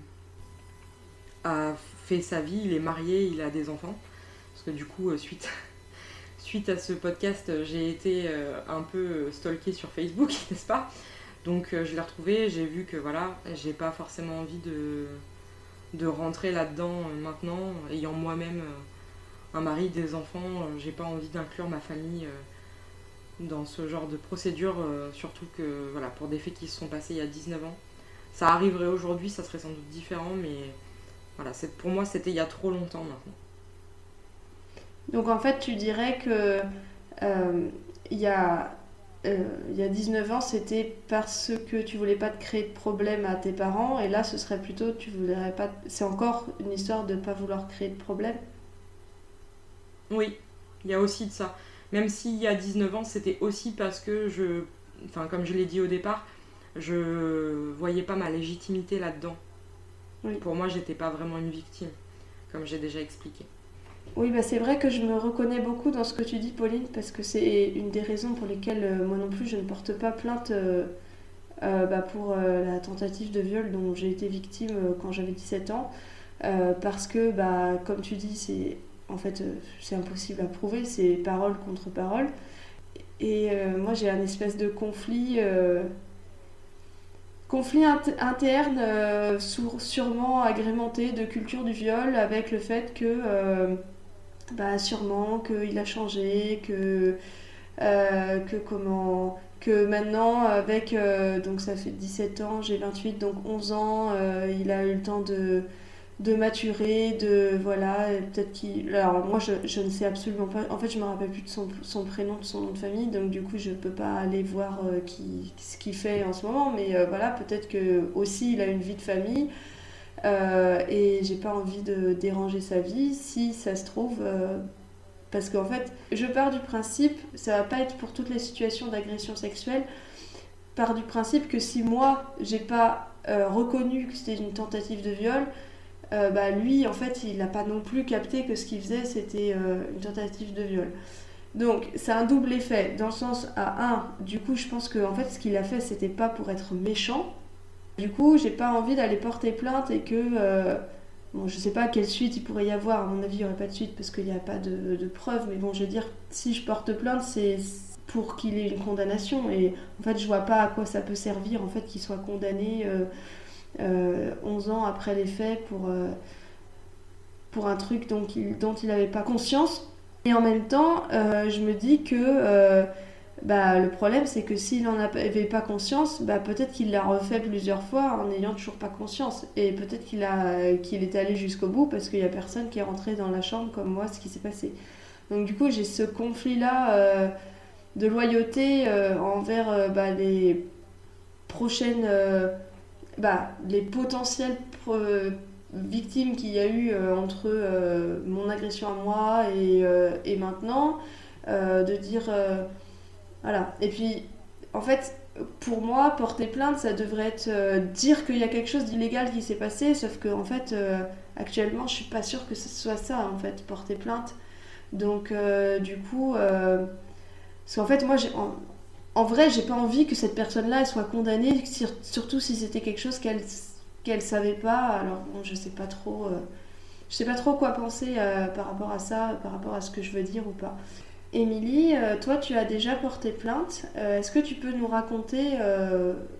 a fait sa vie, il est marié, il a des enfants. Parce que du coup, euh, suite, suite à ce podcast, j'ai été euh, un peu stalkée sur Facebook, n'est-ce pas? Donc je l'ai retrouvé, j'ai vu que voilà, j'ai pas forcément envie de, de rentrer là-dedans maintenant, ayant moi-même un mari, des enfants, j'ai pas envie d'inclure ma famille dans ce genre de procédure, euh, surtout que voilà, pour des faits qui se sont passés il y a 19 ans. Ça arriverait aujourd'hui, ça serait sans doute différent, mais voilà, pour moi c'était il y a trop longtemps maintenant. Donc en fait, tu dirais que euh, il, y a, euh, il y a 19 ans, c'était parce que tu voulais pas te créer de problème à tes parents, et là ce serait plutôt, tu voudrais pas. C'est encore une histoire de pas vouloir créer de problème? Oui, il y a aussi de ça. Même s'il y a 19 ans, c'était aussi parce que je, enfin comme je l'ai dit au départ, je voyais pas ma légitimité là-dedans. Pour moi, j'étais pas vraiment une victime, comme j'ai déjà expliqué. Oui, bah c'est vrai que je me reconnais beaucoup dans ce que tu dis, Pauline, parce que c'est une des raisons pour lesquelles euh, moi non plus je ne porte pas plainte euh, euh, bah, pour la tentative de viol dont j'ai été victime quand j'avais 17 ans. parce que, bah, comme tu dis, c'est en fait, euh, c'est impossible à prouver, c'est parole contre parole. Et euh, moi, j'ai un espèce de conflit, euh, conflit interne, sûrement agrémenté de culture du viol, avec le fait que, bah, sûrement, qu'il a changé, que, que comment que maintenant avec donc ça fait 17 ans j'ai 28 donc 11 ans il a eu le temps de de maturer, de voilà, peut-être qu'il. Alors moi je, ne sais absolument pas. En fait, je me rappelle plus de son, prénom, de son nom de famille, donc du coup je peux pas aller voir euh, qui, ce qu'il fait en ce moment. Mais euh, voilà, peut-être que aussi il a une vie de famille euh, et j'ai pas envie de déranger sa vie si ça se trouve. parce qu'en fait, je pars du principe, ça va pas être pour toutes les situations d'agression sexuelle. Pars du principe que si moi j'ai pas reconnu que c'était une tentative de viol, euh, bah, lui, en fait, il n'a pas non plus capté que ce qu'il faisait, c'était euh, une tentative de viol. Donc, c'est un double effet, dans le sens, à un, du coup, je pense que en fait, ce qu'il a fait, c'était pas pour être méchant. Du coup, j'ai pas envie d'aller porter plainte et que. Euh, bon, je sais pas quelle suite il pourrait y avoir, à mon avis, il n'y aurait pas de suite parce qu'il n'y a pas de, de preuves, mais bon, je veux dire, si je porte plainte, c'est pour qu'il ait une condamnation. Et en fait, je vois pas à quoi ça peut servir, en fait, qu'il soit condamné. 11 euh, ans après les faits pour, euh, pour un truc dont il, dont il n'avait pas conscience. Et en même temps, euh, je me dis que bah, le problème, c'est que s'il n'en avait pas conscience, bah, peut-être qu'il l'a refait plusieurs fois en n'ayant toujours pas conscience. Et peut-être qu'il qu'il est allé jusqu'au bout parce qu'il n'y a personne qui est rentré dans la chambre comme moi, ce qui s'est passé. Donc du coup, j'ai ce conflit-là de loyauté envers bah, les prochaines bah, les potentielles victimes qu'il y a eu euh, entre euh, mon agression à moi et, euh, maintenant, de dire voilà. Et puis, en fait, pour moi, porter plainte, ça devrait être dire qu'il y a quelque chose d'illégal qui s'est passé, sauf que en fait, actuellement, je suis pas sûre que ce soit ça, en fait, porter plainte. Donc, du coup, parce qu'en fait, moi, j'ai en vrai, j'ai pas envie que cette personne-là soit condamnée, surtout si c'était quelque chose qu'elle qu'elle savait pas. Alors bon, je sais pas trop, euh, je sais pas trop quoi penser euh, par rapport à ça, par rapport à ce que je veux dire ou pas. Émilie, euh, toi, tu as déjà porté plainte. Est-ce que tu peux nous raconter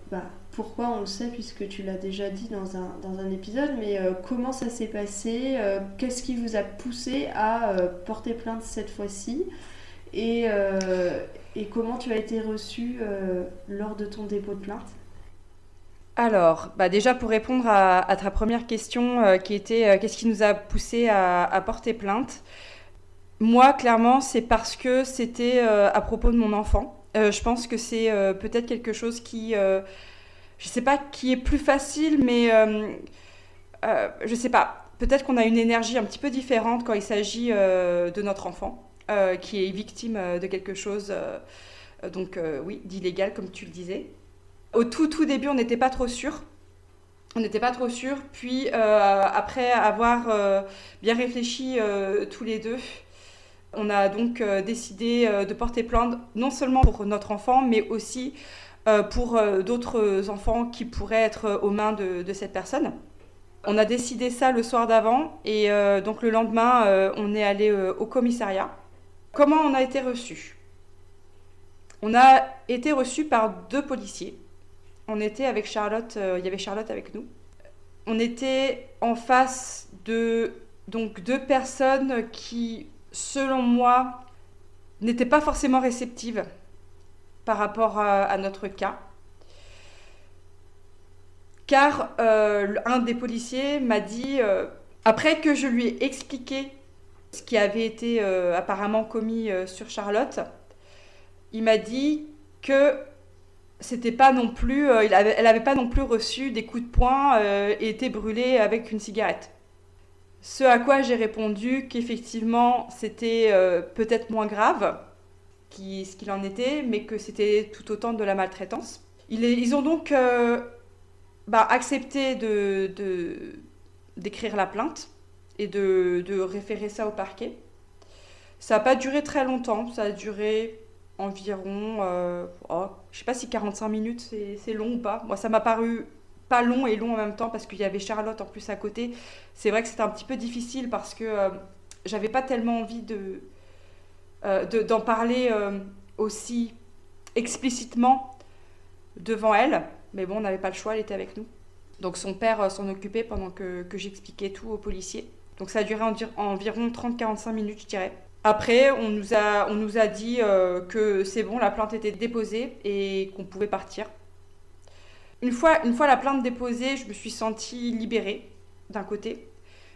bah, pourquoi on le sait puisque tu l'as déjà dit dans un, dans un épisode, mais comment ça s'est passé Qu'est-ce qui vous a poussé à porter plainte cette fois-ci? Et, et comment tu as été reçue euh, lors de ton dépôt de plainte? Alors, bah déjà pour répondre à, ta première question euh, qui était euh, qu'est-ce qui nous a poussé à, porter plainte? Moi, clairement, c'est parce que c'était à propos de mon enfant. je pense que c'est peut-être quelque chose qui je sais pas qui est plus facile, mais je sais pas. Peut-être qu'on a une énergie un petit peu différente quand il s'agit de notre enfant qui est victime de quelque chose, donc oui, d'illégal comme tu le disais. Au tout tout début, on n'était pas trop sûr. On n'était pas trop sûr. Puis après avoir bien réfléchi tous les deux, on a donc décidé de porter plainte non seulement pour notre enfant, mais aussi euh, pour euh, d'autres enfants qui pourraient être aux mains de, cette personne. On a décidé ça le soir d'avant et euh, donc le lendemain, on est allé au commissariat. Comment on a été reçu On a été reçu par deux policiers. On était avec Charlotte, il y avait Charlotte avec nous. On était en face de donc deux personnes qui, selon moi, n'étaient pas forcément réceptives par rapport à, notre cas. Car euh, un des policiers m'a dit, euh, après que je lui ai expliqué ce qui avait été euh, apparemment commis sur Charlotte, il m'a dit que c'était pas non plus, il avait, elle n'avait pas non plus reçu des coups de poing et été brûlée avec une cigarette. Ce à quoi j'ai répondu qu'effectivement c'était peut-être moins grave, ce qu'il en était, mais que c'était tout autant de la maltraitance. Ils, ont donc euh, bah, accepté de, d'écrire la plainte et de, de, référer ça au parquet. Ça n'a pas duré très longtemps, ça a duré environ, euh, oh, je sais pas si 45 minutes c'est, long ou pas. Moi ça m'a paru pas long et long en même temps parce qu'il y avait Charlotte en plus à côté. C'est vrai que c'était un petit peu difficile parce que euh, j'avais pas tellement envie de, euh, d'en parler euh, aussi explicitement devant elle. Mais bon, on n'avait pas le choix, elle était avec nous. Donc son père euh, s'en occupait pendant que, que j'expliquais tout aux policiers. Donc ça a duré environ 30-45 minutes, je dirais. Après, on nous a, on nous a dit que c'est bon, la plainte était déposée et qu'on pouvait partir. Une fois, une fois la plainte déposée, je me suis sentie libérée d'un côté,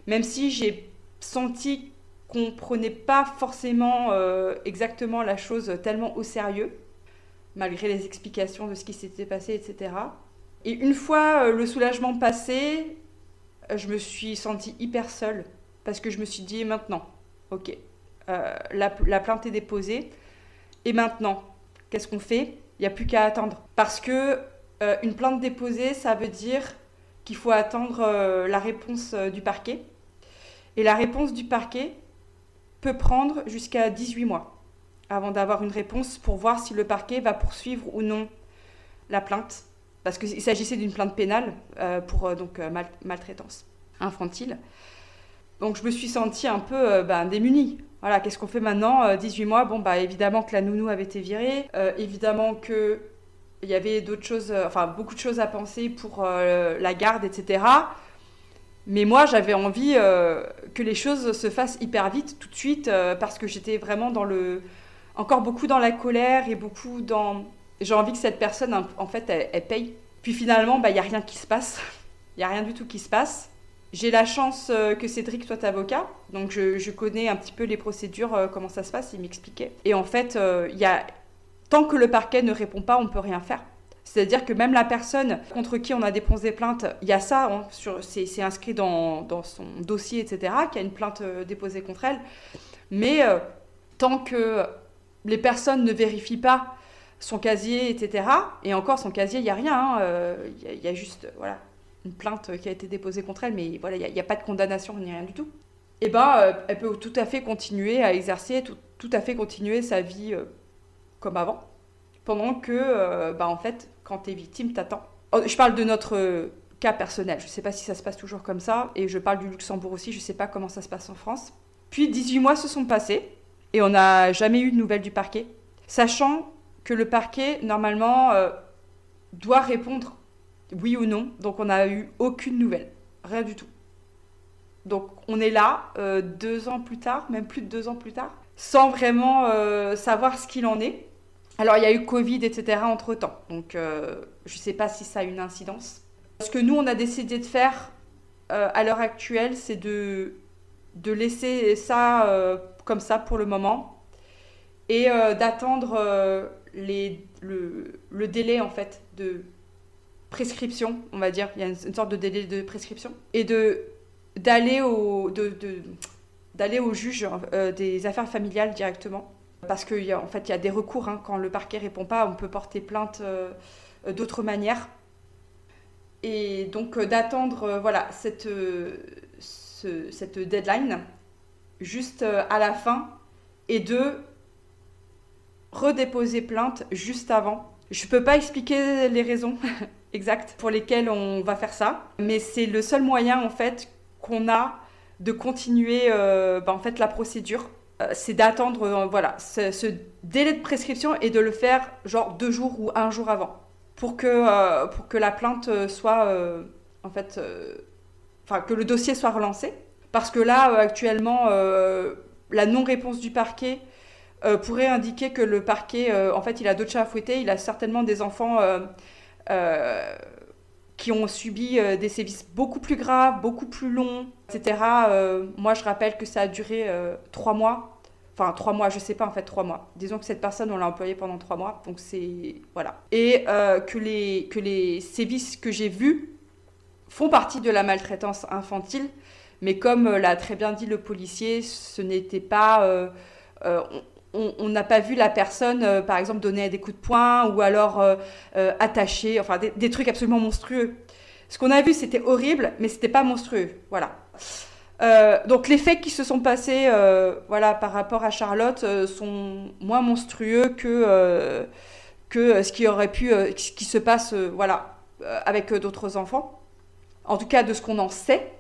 même si j'ai senti qu'on prenait pas forcément euh, exactement la chose tellement au sérieux, malgré les explications de ce qui s'était passé, etc. Et une fois euh, le soulagement passé, euh, je me suis sentie hyper seule, parce que je me suis dit maintenant, ok, la, plainte est déposée, et maintenant, qu'est-ce qu'on fait? Il n'y a plus qu'à attendre. Parce que une plainte déposée, ça veut dire qu'il faut attendre la réponse du parquet. Et la réponse du parquet, peut prendre jusqu'à 18 mois avant d'avoir une réponse pour voir si le parquet va poursuivre ou non la plainte, parce qu'il s'agissait d'une plainte pénale euh, pour euh, donc euh, maltraitance infantile. Donc je me suis sentie un peu ben, démunie. Voilà, qu'est-ce qu'on fait maintenant 18 mois, bon bah évidemment que la nounou avait été virée, évidemment que il y avait d'autres choses, enfin beaucoup de choses à penser pour la garde, etc. Mais moi, j'avais envie que les choses se fassent hyper vite, tout de suite, parce que j'étais vraiment dans le. encore beaucoup dans la colère et beaucoup dans. J'ai envie que cette personne, en fait, elle, paye. Puis finalement, bah, il bah, n'y a rien qui se passe. Il n'y a rien du tout qui se passe. J'ai la chance euh, que Cédric soit avocat, donc je, connais un petit peu les procédures, comment ça se passe, il m'expliquait. Et en fait, il y a... tant que le parquet ne répond pas, on ne peut rien faire. C'est-à-dire que même la personne contre qui on a déposé plainte, il y a ça, hein, c'est inscrit dans, son dossier, etc., qu'il y a une plainte euh, déposée contre elle. Mais euh, tant que les personnes ne vérifient pas son casier, etc., et encore son casier, il n'y a rien, hein, euh, il y, a juste voilà, une plainte qui a été déposée contre elle, mais voilà, il n'y a, pas de condamnation ni rien du tout. Et eh ben, elle peut tout à fait continuer à exercer, tout, à fait continuer sa vie comme avant pendant que, euh, bah, en fait, quand tu es victime, t'attends. Oh, je parle de notre euh, cas personnel. Je ne sais pas si ça se passe toujours comme ça. Et je parle du Luxembourg aussi. Je ne sais pas comment ça se passe en France. Puis 18 mois se sont passés et on n'a jamais eu de nouvelles du parquet. Sachant que le parquet, normalement, euh, doit répondre oui ou non. Donc on n'a eu aucune nouvelle. Rien du tout. Donc on est là, deux ans plus tard, même plus de deux ans plus tard, sans vraiment savoir ce qu'il en est. Alors, il y a eu Covid, etc. entre-temps. Donc, euh, je ne sais pas si ça a une incidence. Ce que nous, on a décidé de faire euh, à l'heure actuelle, c'est de, de laisser ça euh, comme ça pour le moment et d'attendre le, délai, en fait, de prescription, on va dire, il y a une, sorte de délai de prescription, et de d'aller au, d'aller au juge euh, des affaires familiales directement. Parce qu'en en fait, il y a des recours. Hein. quand le parquet répond pas, on peut porter plainte euh, d'autres manières. Et donc d'attendre voilà, cette, cette deadline juste à la fin et de redéposer plainte juste avant. Je peux pas expliquer les raisons exactes pour lesquelles on va faire ça, mais c'est le seul moyen en fait qu'on a de continuer euh, bah, en fait la procédure. Euh, c'est d'attendre euh, voilà ce, délai de prescription et de le faire genre deux jours ou un jour avant pour que pour que la plainte soit en fait enfin que le dossier soit relancé parce que là actuellement la non réponse du parquet euh, pourrait indiquer que le parquet, euh, en fait, il a d'autres chats à fouetter. Il a certainement des enfants euh, qui ont subi des sévices beaucoup plus graves, beaucoup plus longs, etc. moi, je rappelle que ça a duré trois mois. Enfin, trois mois, je sais pas en fait, trois mois. Disons que cette personne, on l'a employée pendant trois mois, donc c'est. Voilà. Et que, les, que les sévices que j'ai vus font partie de la maltraitance infantile, mais comme l'a très bien dit le policier, ce n'était pas on n'a pas vu la personne, euh, par exemple, donner des coups de poing ou alors euh, euh, attacher, enfin des, trucs absolument monstrueux. Ce qu'on a vu, c'était horrible, mais c'était pas monstrueux. Voilà. donc les faits qui se sont passés, voilà, par rapport à Charlotte, sont moins monstrueux que que ce qui aurait pu, ce qui se passe, voilà, avec d'autres enfants. En tout cas, de ce qu'on en sait.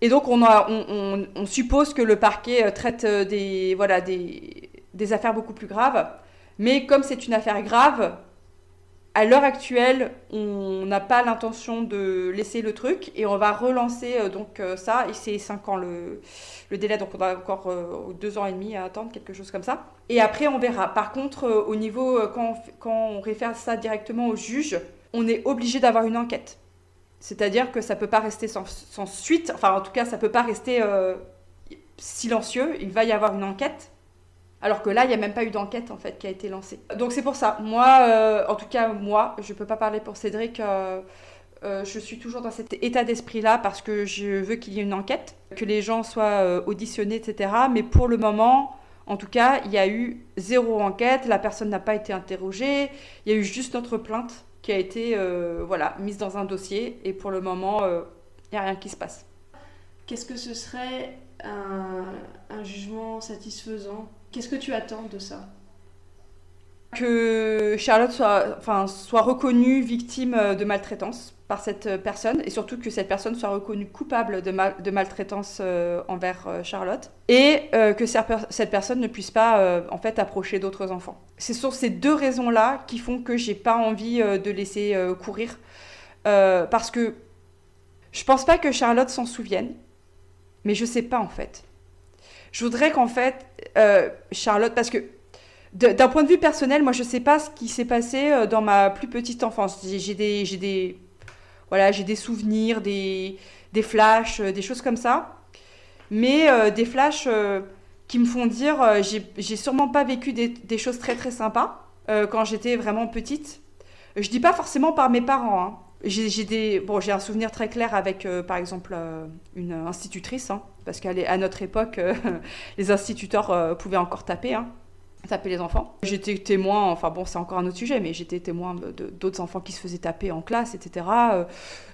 Et donc on, on suppose que le parquet traite des, voilà, des des affaires beaucoup plus graves. Mais comme c'est une affaire grave, à l'heure actuelle, on n'a pas l'intention de laisser le truc et on va relancer euh, donc euh, ça. Et c'est 5 ans le, délai, donc on a encore 2 euh, ans et demi à attendre, quelque chose comme ça. Et après, on verra. Par contre, au niveau, quand on, quand on réfère ça directement au juge, on est obligé d'avoir une enquête. C'est-à-dire que ça ne peut pas rester sans, suite, enfin en tout cas, ça ne peut pas rester silencieux. Il va y avoir une enquête alors que là, il n'y a même pas eu d'enquête en fait qui a été lancée. Donc c'est pour ça. Moi, euh, en tout cas moi, je ne peux pas parler pour Cédric. Euh, euh, je suis toujours dans cet état d'esprit-là parce que je veux qu'il y ait une enquête, que les gens soient auditionnés, etc. Mais pour le moment, en tout cas, il y a eu zéro enquête, la personne n'a pas été interrogée, il y a eu juste notre plainte qui a été voilà, mise dans un dossier et pour le moment, il n'y a rien qui se passe. Qu'est-ce que ce serait un jugement satisfaisant Qu'est-ce que tu attends de ça? Que Charlotte soit, enfin, soit reconnue victime euh, de maltraitance par cette euh, personne et surtout que cette personne soit reconnue coupable de, de maltraitance euh, envers Charlotte et que cette personne ne puisse pas en fait approcher d'autres enfants. C'est sur ces deux raisons-là qui font que j'ai pas envie de laisser courir parce que je pense pas que Charlotte s'en souvienne, mais je sais pas en fait. Je voudrais qu'en fait, euh, Charlotte, parce que d'un point de vue personnel, moi je sais pas ce qui s'est passé euh, dans ma plus petite enfance. J'ai des, des, voilà, des souvenirs, des, des flashs, euh, des choses comme ça. Mais des flashs qui me font dire, j'ai sûrement pas vécu des, des, choses très très sympas quand j'étais vraiment petite. Je dis pas forcément par mes parents. Hein. J'ai bon, un souvenir très clair avec, par exemple, une institutrice. Hein parce qu'à notre époque, euh, les instituteurs euh, pouvaient encore taper, hein, taper les enfants. J'étais témoin, enfin bon, c'est encore un autre sujet, mais j'étais témoin d'autres enfants qui se faisaient taper en classe, etc. Euh,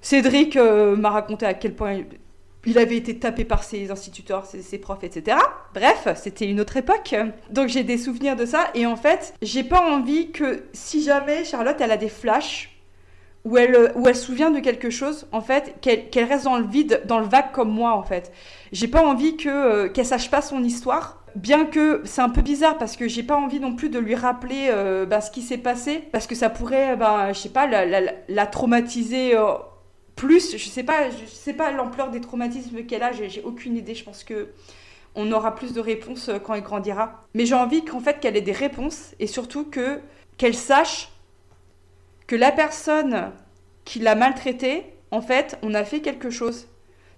Cédric m'a raconté à quel point il avait été tapé par ses instituteurs, ses, profs, etc. Bref, c'était une autre époque. Donc j'ai des souvenirs de ça. Et en fait, j'ai pas envie que si jamais Charlotte, elle a des flashs où elle, où elle se souvient de quelque chose, en fait, qu'elle reste dans le vide, dans le vague comme moi, en fait. J'ai pas envie que euh, qu'elle sache pas son histoire. Bien que c'est un peu bizarre parce que j'ai pas envie non plus de lui rappeler euh, bah, ce qui s'est passé parce que ça pourrait, bah, je sais pas, la, traumatiser euh, plus. Je sais pas, je sais pas l'ampleur des traumatismes qu'elle a. J'ai aucune idée. Je pense que on aura plus de réponses quand elle grandira. Mais j'ai envie qu'en fait qu'elle ait des réponses et surtout que qu'elle sache que la personne qui l'a maltraitée, en fait, on a fait quelque chose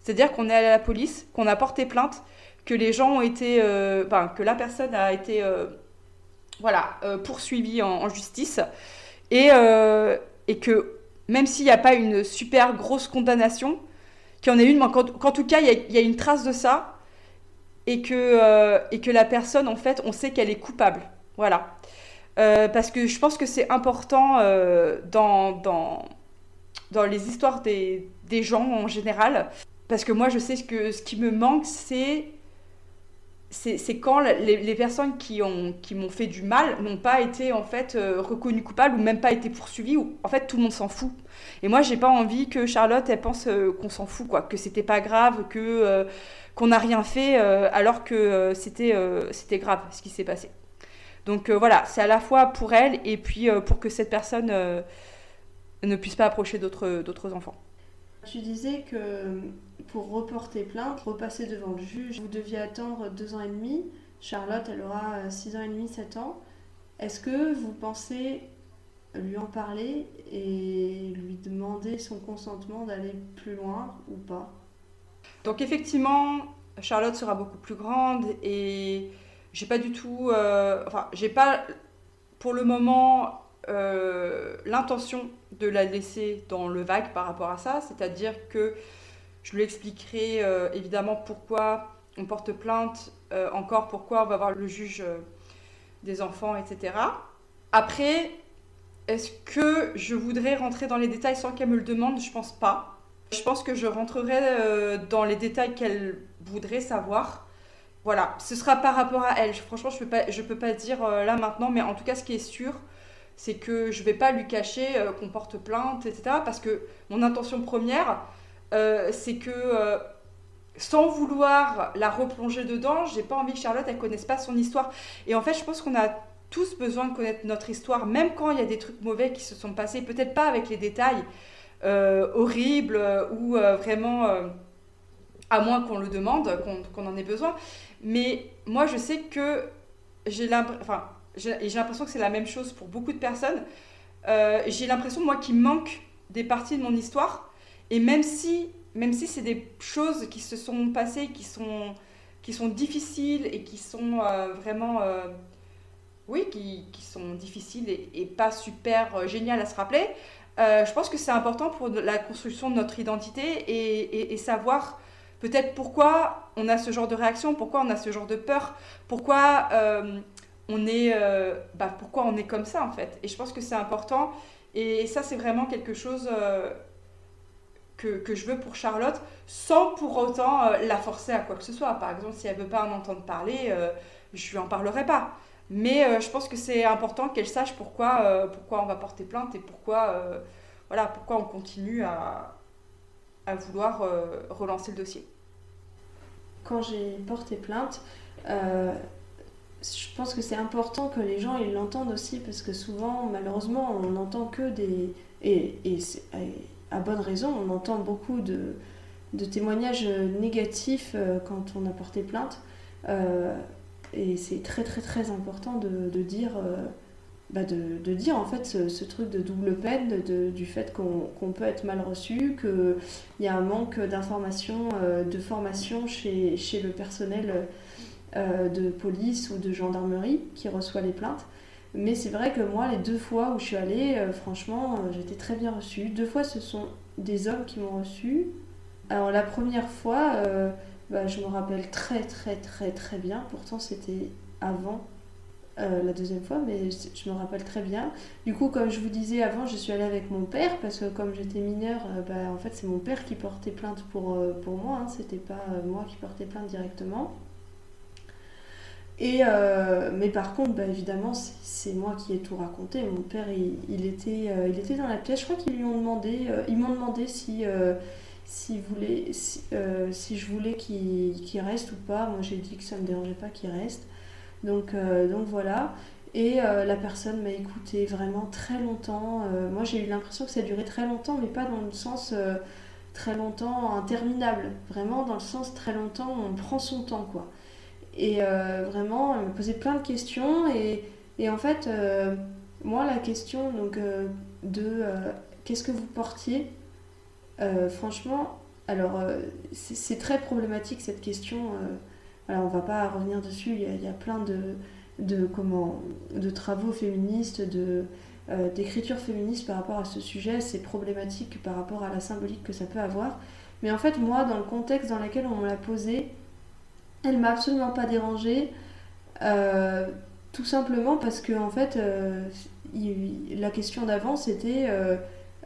c'est-à-dire qu'on est allé à la police, qu'on a porté plainte, que les gens ont été, euh, que la personne a été, euh, voilà, euh, poursuivie en, justice, et, que même s'il n'y a pas une super grosse condamnation, qu'il en ait une, qu'en tout cas, il y, a une trace de ça, et que, et que la personne, en fait, on sait qu'elle est coupable. Voilà. Euh, parce que je pense que c'est important euh, dans, dans, dans, les histoires des, des, gens en général. Parce que moi, je sais que ce qui me manque, c'est c'est quand les, personnes qui m'ont qui fait du mal n'ont pas été en fait euh, reconnues coupables ou même pas été poursuivies ou en fait tout le monde s'en fout et moi j'ai pas envie que Charlotte elle pense qu'on s'en fout quoi que c'était pas grave que qu'on n'a rien fait alors que c'était c'était grave ce qui s'est passé donc euh, voilà, c'est à la fois pour elle et puis euh, pour que cette personne euh, ne puisse pas approcher d'autres enfants. Tu disais que pour reporter plainte, repasser devant le juge, vous deviez attendre deux ans et demi. Charlotte, elle aura six ans et demi, sept ans. Est-ce que vous pensez lui en parler et lui demander son consentement d'aller plus loin ou pas? Donc effectivement, Charlotte sera beaucoup plus grande et j'ai pas du tout. Euh, enfin, j'ai pas pour le moment euh, l'intention de la laisser dans le vague par rapport à ça. C'est-à-dire que je lui expliquerai euh, évidemment pourquoi on porte plainte, encore pourquoi on va voir le juge des enfants, etc. Après, est-ce que je voudrais rentrer dans les détails sans qu'elle me le demande? Je pense pas. Je pense que je rentrerai dans les détails qu'elle voudrait savoir voilà, ce sera par rapport à elle. Franchement, je ne peux, pas, dire euh, là maintenant, mais en tout cas, ce qui est sûr, c'est que je ne vais pas lui cacher euh, qu'on porte plainte, etc. Parce que mon intention première, euh, c'est que sans vouloir la replonger dedans, j'ai pas envie que Charlotte elle connaisse pas son histoire. Et en fait, je pense qu'on a tous besoin de connaître notre histoire, même quand il y a des trucs mauvais qui se sont passés, peut-être pas avec les détails horribles ou vraiment, à moins qu'on le demande, qu'on en ait besoin. Mais moi, je sais que j'ai l'impression, que c'est la même chose pour beaucoup de personnes. Euh, j'ai l'impression, moi, qu'il manque des parties de mon histoire. Et même si, même si c'est des choses qui se sont passées, qui sont, difficiles et qui sont euh, vraiment, euh, oui, qui, sont difficiles et, pas super géniales à se rappeler, je pense que c'est important pour la construction de notre identité et savoir peut-être pourquoi on a ce genre de réaction, pourquoi on a ce genre de peur, pourquoi euh, on est, euh, bah, pourquoi on est comme ça en fait. Et je pense que c'est important. Et ça, c'est vraiment quelque chose euh, que, je veux pour Charlotte, sans pour autant la forcer à quoi que ce soit. Par exemple, si elle veut pas en entendre parler, je lui en parlerai pas. Mais je pense que c'est important qu'elle sache pourquoi, pourquoi on va porter plainte et pourquoi, voilà, pourquoi on continue à, à vouloir relancer le dossier quand j'ai porté plainte, euh, je pense que c'est important que les gens l'entendent aussi parce que souvent, malheureusement, on n'entend que des. Et, et, à bonne raison, on entend beaucoup de, de témoignages négatifs euh, quand on a porté plainte. Euh, et c'est très très très important de dire bah de, dire en fait ce, truc de double peine, du fait qu'on peut être mal reçu, qu'il y a un manque d'information, euh, de formation chez, le personnel euh, de police ou de gendarmerie qui reçoit les plaintes. Mais c'est vrai que moi, les deux fois où je suis allée, euh, franchement, j'étais très bien reçue. Deux fois, ce sont des hommes qui m'ont reçue. Alors la première fois, bah, je me rappelle très très très très bien, pourtant c'était avant euh, la deuxième fois, mais je, me rappelle très bien. Du coup, comme je vous disais avant, je suis allée avec mon père parce que comme j'étais mineure, euh, bah, en fait, c'est mon père qui portait plainte pour, euh, moi, hein, c'était pas moi qui portais plainte directement. Et, mais par contre, bah, évidemment, c'est moi qui ai tout raconté. Mon père, il, était, il était dans la pièce. Je crois qu'ils lui ont demandé, ils m'ont demandé si, si, si, je voulais qu'il reste ou pas. Moi, j'ai dit que ça ne me dérangeait pas qu'il reste. Donc, euh, donc voilà. Et euh, la personne m'a écouté vraiment très longtemps. Euh, moi, j'ai eu l'impression que ça a duré très longtemps, mais pas dans le sens très longtemps interminable. Vraiment dans le sens très longtemps, on prend son temps, quoi. Et vraiment, elle me posait plein de questions. Et, et en fait, moi, la question donc, de qu'est-ce que vous portiez, franchement, alors c'est très problématique cette question alors on va pas revenir dessus, il y a, plein de, comment, de travaux féministes, de, d'écriture féministe par rapport à ce sujet, c'est problématique par rapport à la symbolique que ça peut avoir. Mais en fait, moi, dans le contexte dans lequel on me l'a posé, elle m'a absolument pas dérangée. tout simplement parce que, en fait, la question d'avant, c'était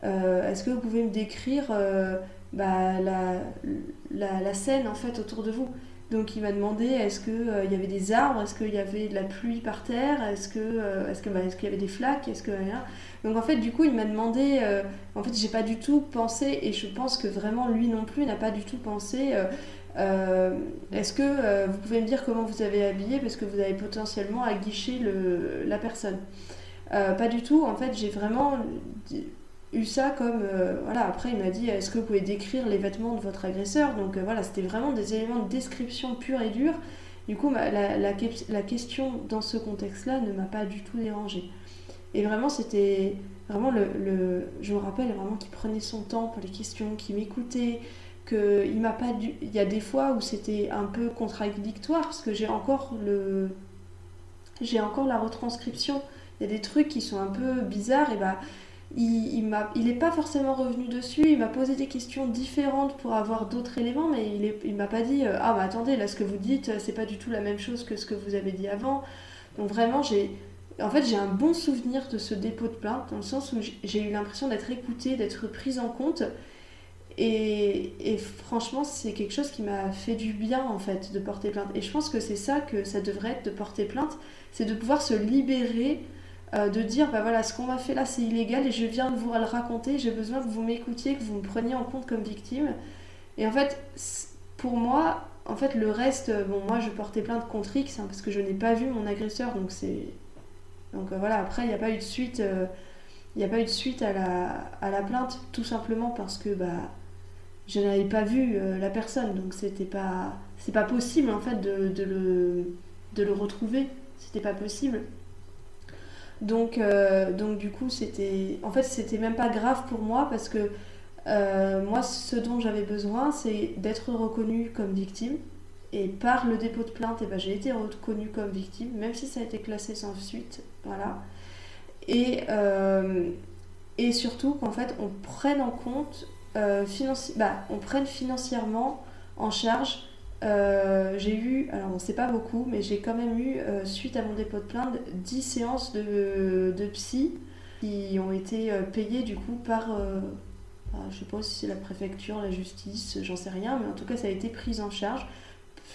est-ce que vous pouvez me décrire bah, la, la, la, scène en fait autour de vous? Donc il m'a demandé est-ce qu'il euh, y avait des arbres, est-ce qu'il y avait de la pluie par terre, est-ce que euh, est-ce bah, est-ce qu'il y avait des flaques, est-ce que donc en fait du coup il m'a demandé euh, en fait j'ai pas du tout pensé et je pense que vraiment lui non plus n'a pas du tout pensé est-ce que vous pouvez me dire comment vous avez habillé? Parce que vous avez potentiellement aguiché le, la personne. Pas du tout. En fait j'ai vraiment eu ça comme euh, voilà après il m'a dit est-ce que vous pouvez décrire les vêtements de votre agresseur? Donc euh, voilà c'était vraiment des éléments de description pure et dure. Du coup la, question dans ce contexte là ne m'a pas du tout dérangée. Et vraiment c'était vraiment le, je me rappelle vraiment qu'il prenait son temps pour les questions qu'il m'écoutait que il m'a pas dû il y a des fois où c'était un peu contradictoire parce que j'ai encore le j'ai encore la retranscription. Il y a des trucs qui sont un peu bizarres et bah il, il n'est pas forcément revenu dessus, il m'a posé des questions différentes pour avoir d'autres éléments, mais il ne m'a pas dit euh, Ah, mais attendez, là, ce que vous dites, c'est pas du tout la même chose que ce que vous avez dit avant. Donc, vraiment, j'ai. En fait, j'ai un bon souvenir de ce dépôt de plainte, dans le sens où j'ai eu l'impression d'être écoutée, d'être prise en compte. Et, et franchement, c'est quelque chose qui m'a fait du bien, en fait, de porter plainte. Et je pense que c'est ça que ça devrait être de porter plainte, c'est de pouvoir se libérer euh, de dire bah voilà ce qu'on m'a fait là c'est illégal et je viens de vous le raconter j'ai besoin que vous m'écoutiez que vous me preniez en compte comme victime. Et en fait pour moi en fait le reste bon moi je portais plainte contre X hein, parce que je n'ai pas vu mon agresseur donc c'est donc euh, voilà après il n'y a pas eu de suite euh, il n'y a pas eu de suite à la, à la plainte tout simplement parce que bah je n'avais pas vu la personne donc c'était pas c'est pas possible en fait de, de le de le retrouver. C'était pas possible donc, euh, donc du coup, c'était. En fait, c'était même pas grave pour moi parce que euh, moi, ce dont j'avais besoin, c'est d'être reconnue comme victime. Et par le dépôt de plainte, eh ben, j'ai été reconnue comme victime, même si ça a été classé sans suite. Voilà. Et, euh, et surtout qu'en fait, on prenne en compte, financi... bah, on prenne financièrement en charge euh, j'ai eu, alors on sait pas beaucoup, mais j'ai quand même eu, euh, suite à mon dépôt de plainte, 10 séances de, de psy qui ont été euh, payées du coup par, bah, je sais pas si c'est la préfecture, la justice, j'en sais rien, mais en tout cas ça a été pris en charge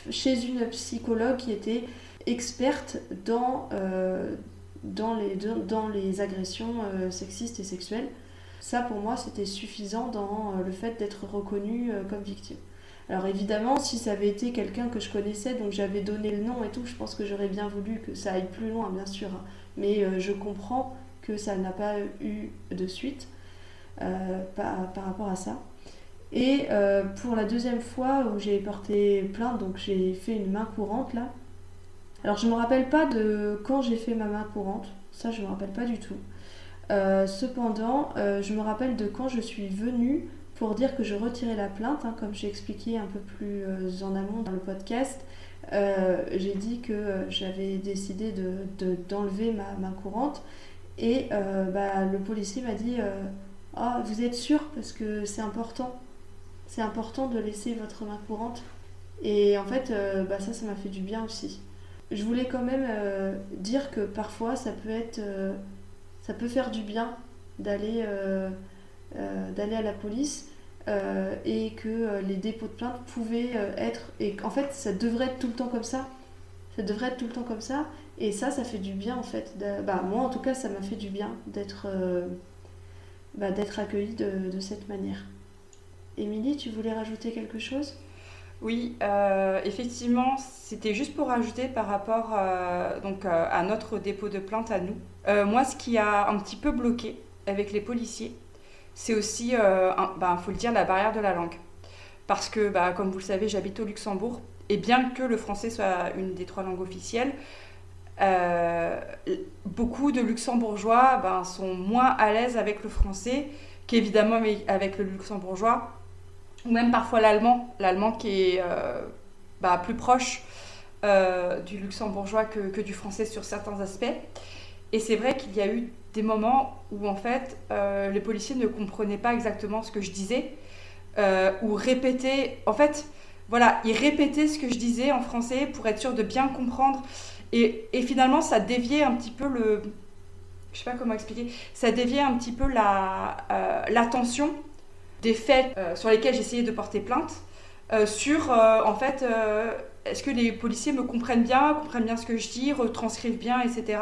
chez une psychologue qui était experte dans, dans, les, dans les agressions sexistes et sexuelles. Ça pour moi c'était suffisant dans le fait d'être reconnue comme victime. Alors évidemment, si ça avait été quelqu'un que je connaissais, donc j'avais donné le nom et tout, je pense que j'aurais bien voulu que ça aille plus loin, bien sûr. Hein. Mais euh, je comprends que ça n'a pas eu de suite euh, par, rapport à ça. Et euh, pour la deuxième fois où j'ai porté plainte, donc j'ai fait une main courante là. Alors je ne me rappelle pas de quand j'ai fait ma main courante, ça je ne me rappelle pas du tout. cependant, je me rappelle de quand je suis venue pour dire que je retirais la plainte, hein, comme j'ai expliqué un peu plus euh, en amont dans le podcast. Euh, j'ai dit que euh, j'avais décidé d'enlever de, ma main courante et bah, le policier m'a dit Ah, vous êtes sûr? Parce que c'est important. C'est important de laisser votre main courante. Et en fait, bah, ça, ça m'a fait du bien aussi. Je voulais quand même dire que parfois, ça peut être. ça peut faire du bien d'aller d'aller à la police euh, et que euh, les dépôts de plainte pouvaient être. Et en fait, ça devrait être tout le temps comme ça. Ça devrait être tout le temps comme ça. Et ça, ça fait du bien en fait. Bah, moi, en tout cas, ça m'a fait du bien d'être bah, d'être accueillie de, de, cette manière. Émilie, tu voulais rajouter quelque chose? Oui, effectivement, c'était juste pour rajouter par rapport donc, à notre dépôt de plainte à nous. moi, ce qui a un petit peu bloqué avec les policiers, c'est aussi, il euh, bah, faut le dire, la barrière de la langue. Parce que, bah, comme vous le savez, j'habite au Luxembourg, et bien que le français soit une des trois langues officielles, euh, beaucoup de luxembourgeois ben, sont moins à l'aise avec le français qu'évidemment avec le luxembourgeois, ou même parfois l'allemand, l'allemand qui est bah, plus proche du luxembourgeois que, du français sur certains aspects. Et c'est vrai qu'il y a eu des moments où en fait euh, les policiers ne comprenaient pas exactement ce que je disais euh, ou répétaient. En fait, voilà, ils répétaient ce que je disais en français pour être sûr de bien comprendre. Et, finalement, ça déviait un petit peu le. Je sais pas comment expliquer. Ça déviait un petit peu la euh, des faits euh, sur lesquels j'essayais de porter plainte sur en fait est-ce que les policiers me comprennent bien, comprennent bien ce que je dis, retranscrivent bien, etc.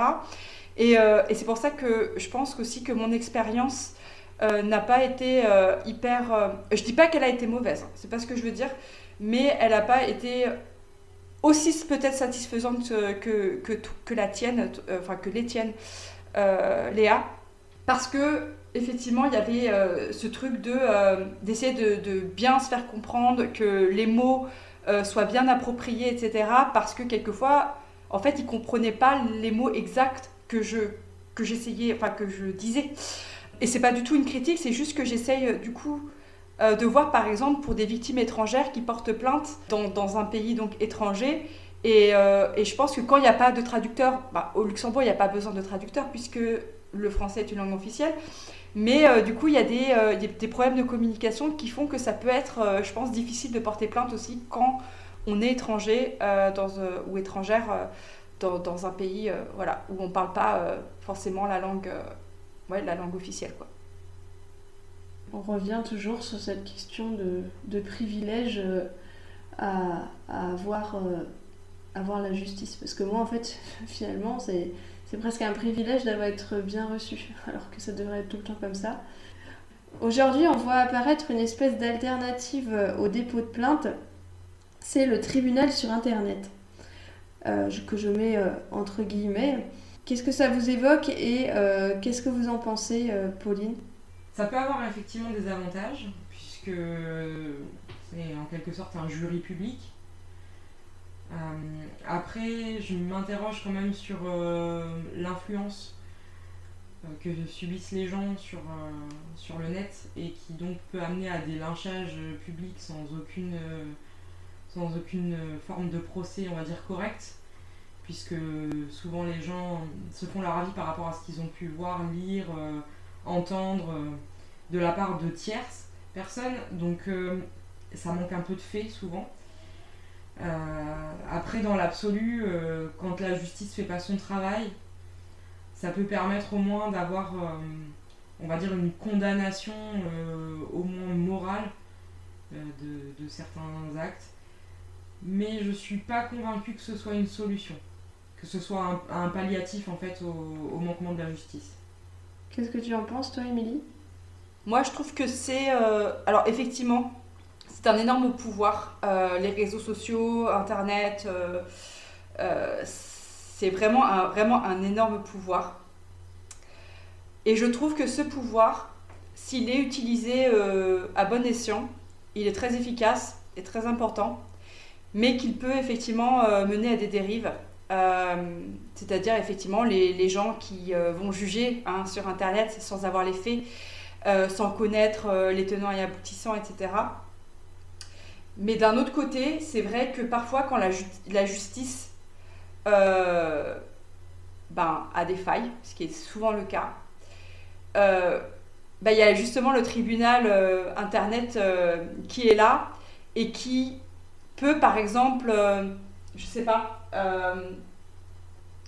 Et, et c'est pour ça que je pense aussi que mon expérience n'a pas été hyper. je dis pas qu'elle a été mauvaise, hein, c'est pas ce que je veux dire, mais elle n'a pas été aussi peut-être satisfaisante que, que, la tienne, euh, enfin que les tiennes, euh, Léa, parce que effectivement il y avait euh, ce truc de d'essayer de, de, bien se faire comprendre, que les mots soient bien appropriés, etc. Parce que quelquefois, en fait, ils comprenaient pas les mots exacts que je que j'essayais, enfin que je disais. Et c'est pas du tout une critique, c'est juste que j'essaye du coup euh, de voir par exemple pour des victimes étrangères qui portent plainte dans, dans un pays donc étranger. Et, euh, et, je pense que quand il n'y a pas de traducteur, bah, au Luxembourg il n'y a pas besoin de traducteur puisque le français est une langue officielle. Mais euh, du coup, il y a des, des, problèmes de communication qui font que ça peut être, je pense, difficile de porter plainte aussi quand on est étranger dans, ou étrangère dans, un pays voilà, où on ne parle pas forcément la langue, ouais, la langue officielle. On revient toujours sur cette question de, privilège euh, à, avoir, euh, la justice. Parce que moi, en fait, finalement, c'est, c'est presque un privilège d'avoir été bien reçu, alors que ça devrait être tout le temps comme ça. Aujourd'hui, on voit apparaître une espèce d'alternative euh, au dépôt de plainte. C'est le tribunal sur Internet, que je mets entre guillemets. Qu'est-ce que ça vous évoque et qu'est-ce que vous en pensez, Pauline? Ça peut avoir effectivement des avantages, puisque c'est en quelque sorte un jury public. Euh, après, je m'interroge quand même sur euh, l'influence euh, que subissent les gens sur, sur le net et qui donc peut amener à des lynchages publics sans aucune, sans aucune forme de procès, on va dire, correct puisque souvent les gens se font leur avis par rapport à ce qu'ils ont pu voir, lire, entendre euh, de la part de tierces personnes. Donc euh, ça manque un peu de fait souvent. Euh, après, dans l'absolu, quand la justice fait pas son travail, ça peut permettre au moins d'avoir, on va dire, une condamnation au moins morale de, certains actes. Mais je suis pas convaincue que ce soit une solution, que ce soit un, palliatif en fait au manquement de la justice. Qu'est-ce que tu en penses, toi, Émilie? Moi, je trouve que c'est. Euh, alors, effectivement, c'est un énorme pouvoir. Euh, les réseaux sociaux, Internet, euh, c'est vraiment un, vraiment un énorme pouvoir. Et je trouve que ce pouvoir, s'il est utilisé à bon escient, il est très efficace et très important, mais qu'il peut effectivement mener à des dérives. Euh, c'est-à-dire effectivement les, gens qui euh, vont juger hein, sur Internet sans avoir les faits, euh, sans connaître les tenants et aboutissants, etc. Mais d'un autre côté, c'est vrai que parfois quand la, la justice ben, a des failles, ce qui est souvent le cas, ben, il y a justement le tribunal Internet qui est là et qui par exemple, je sais pas, euh,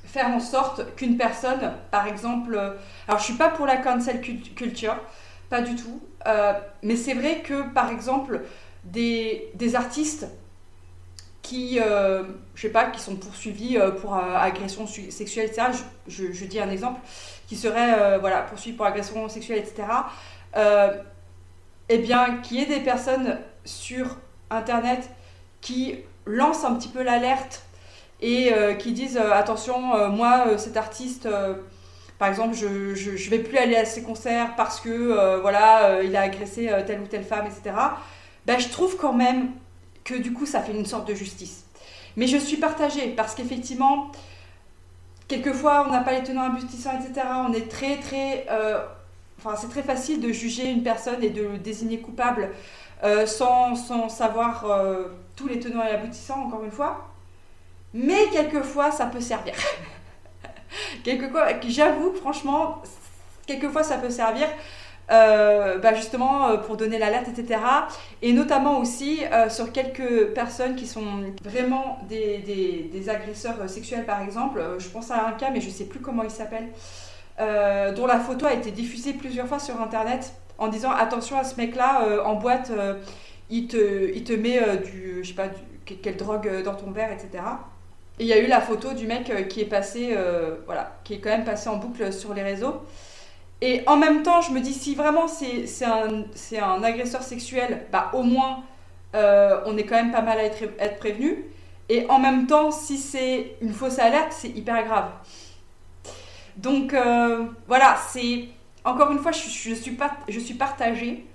faire en sorte qu'une personne, par exemple, euh, alors je suis pas pour la cancel culture, pas du tout, euh, mais c'est vrai que par exemple des, des artistes qui, je sais pas, qui sont poursuivis pour agression sexuelle, etc. Je, je, dis un exemple, qui serait voilà poursuivis pour agression sexuelle, etc. eh bien, qu'il y ait des personnes sur Internet qui lancent un petit peu l'alerte et euh, qui disent euh, attention, euh, moi, cet artiste par exemple, je, ne vais plus aller à ses concerts parce que voilà, il a agressé telle ou telle femme, etc. Ben, je trouve quand même que du coup, ça fait une sorte de justice. Mais je suis partagée parce qu'effectivement, quelquefois, on n'a pas les tenants aboutissants, etc. On est très, très. Enfin, c'est très facile de juger une personne et de le désigner coupable sans, sans, savoir tous les tenants et aboutissants, encore une fois. Mais quelquefois, ça peut servir. j'avoue franchement, quelquefois ça peut servir. Euh, bah justement euh, pour donner l'alerte, etc. Et notamment aussi euh, sur quelques personnes qui sont vraiment des, des, des agresseurs sexuels, par exemple. Je pense à un cas, mais je ne sais plus comment il s'appelle, dont la photo a été diffusée plusieurs fois sur Internet en disant attention à ce mec-là en boîte, il, te, il te met du, je sais pas, quelle drogue dans ton verre, etc. Et il y a eu la photo du mec qui est passé, voilà, qui est quand même passé en boucle sur les réseaux. Et en même temps, je me dis, si vraiment c'est un, un, agresseur sexuel, bah, au moins, euh, on est quand même pas mal à être, être prévenu. Et en même temps, si c'est une fausse alerte, c'est hyper grave. Donc euh, voilà, c'est encore une fois, je, je, suis, pas, je suis partagée.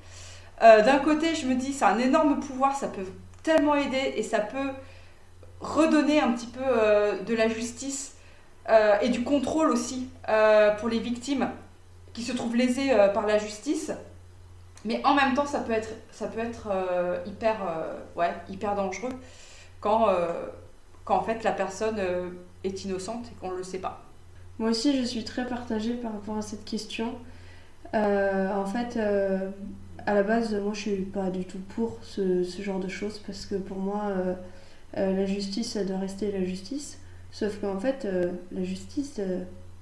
Euh, d'un côté, je me dis, c'est un énorme pouvoir, ça peut tellement aider et ça peut redonner un petit peu de la justice et du contrôle aussi pour les victimes qui se trouvent lésés euh, par la justice. Mais en même temps, ça peut être, ça peut être euh, hyper, euh, ouais, hyper dangereux quand, quand en fait la personne est innocente et qu'on ne le sait pas. Moi aussi, je suis très partagée par rapport à cette question. en fait, à la base, moi, je suis pas du tout pour ce, ce genre de choses parce que pour moi, la justice, doit rester la justice. Sauf qu'en fait, la justice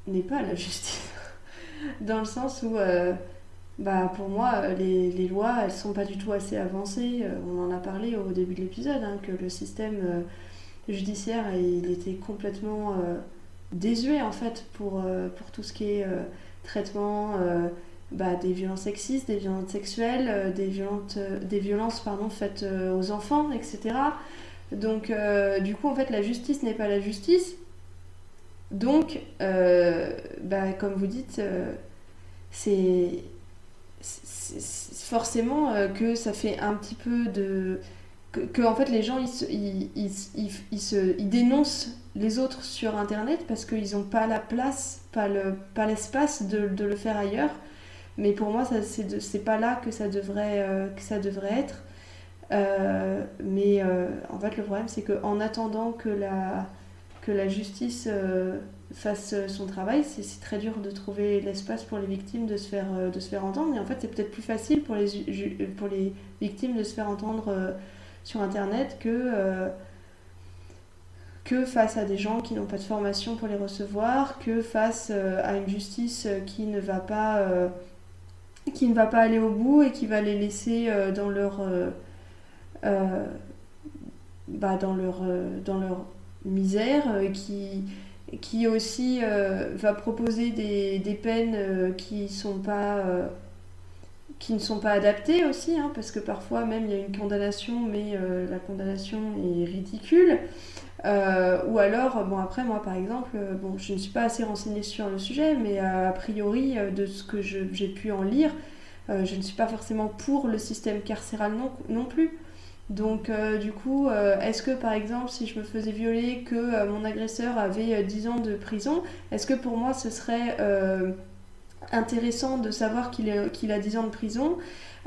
n'est pas la justice dans le sens où, euh, bah, pour moi, les, les, lois, elles sont pas du tout assez avancées. Euh, on en a parlé au début de l'épisode, hein, que le système euh, judiciaire, il était complètement désuet, en fait, pour, pour tout ce qui est traitement bah, des violences sexistes, des violences sexuelles, des, violentes, des violences pardon, faites aux enfants, etc. Donc, du coup, en fait, la justice n'est pas la justice. Donc, euh, bah, comme vous dites, euh, c'est forcément euh, que ça fait un petit peu de... Que, en fait les gens ils, ils, ils, ils, se, ils dénoncent les autres sur internet parce qu'ils n'ont pas la place, pas l'espace pas de, de, le faire ailleurs. Mais pour moi, c'est pas là que ça devrait, que ça devrait être. mais en fait, le problème, c'est qu'en attendant que la, que la justice euh, fasse son travail, c'est très dur de trouver l'espace pour les victimes de se faire, euh, de se faire entendre. Et en fait, c'est peut-être plus facile pour les, pour les victimes de se faire entendre euh, sur Internet que, que face à des gens qui n'ont pas de formation pour les recevoir, que face à une justice qui ne va pas, qui ne va pas aller au bout et qui va les laisser dans leur... Bah, dans leur, dans leur misère, euh, qui, qui aussi euh, va proposer des, des peines euh, qui sont pas qui ne sont pas adaptées aussi, hein, parce que parfois même il y a une condamnation, mais la condamnation est ridicule. Ou alors, bon après moi par exemple, bon je ne suis pas assez renseignée sur le sujet, mais a priori de ce que j'ai pu en lire, je ne suis pas forcément pour le système carcéral non, non plus. Donc euh, du coup, euh, est-ce que par exemple, si je me faisais violer, que euh, mon agresseur avait 10 ans de prison, est-ce que pour moi ce serait intéressant de savoir qu'il a 10 ans de prison?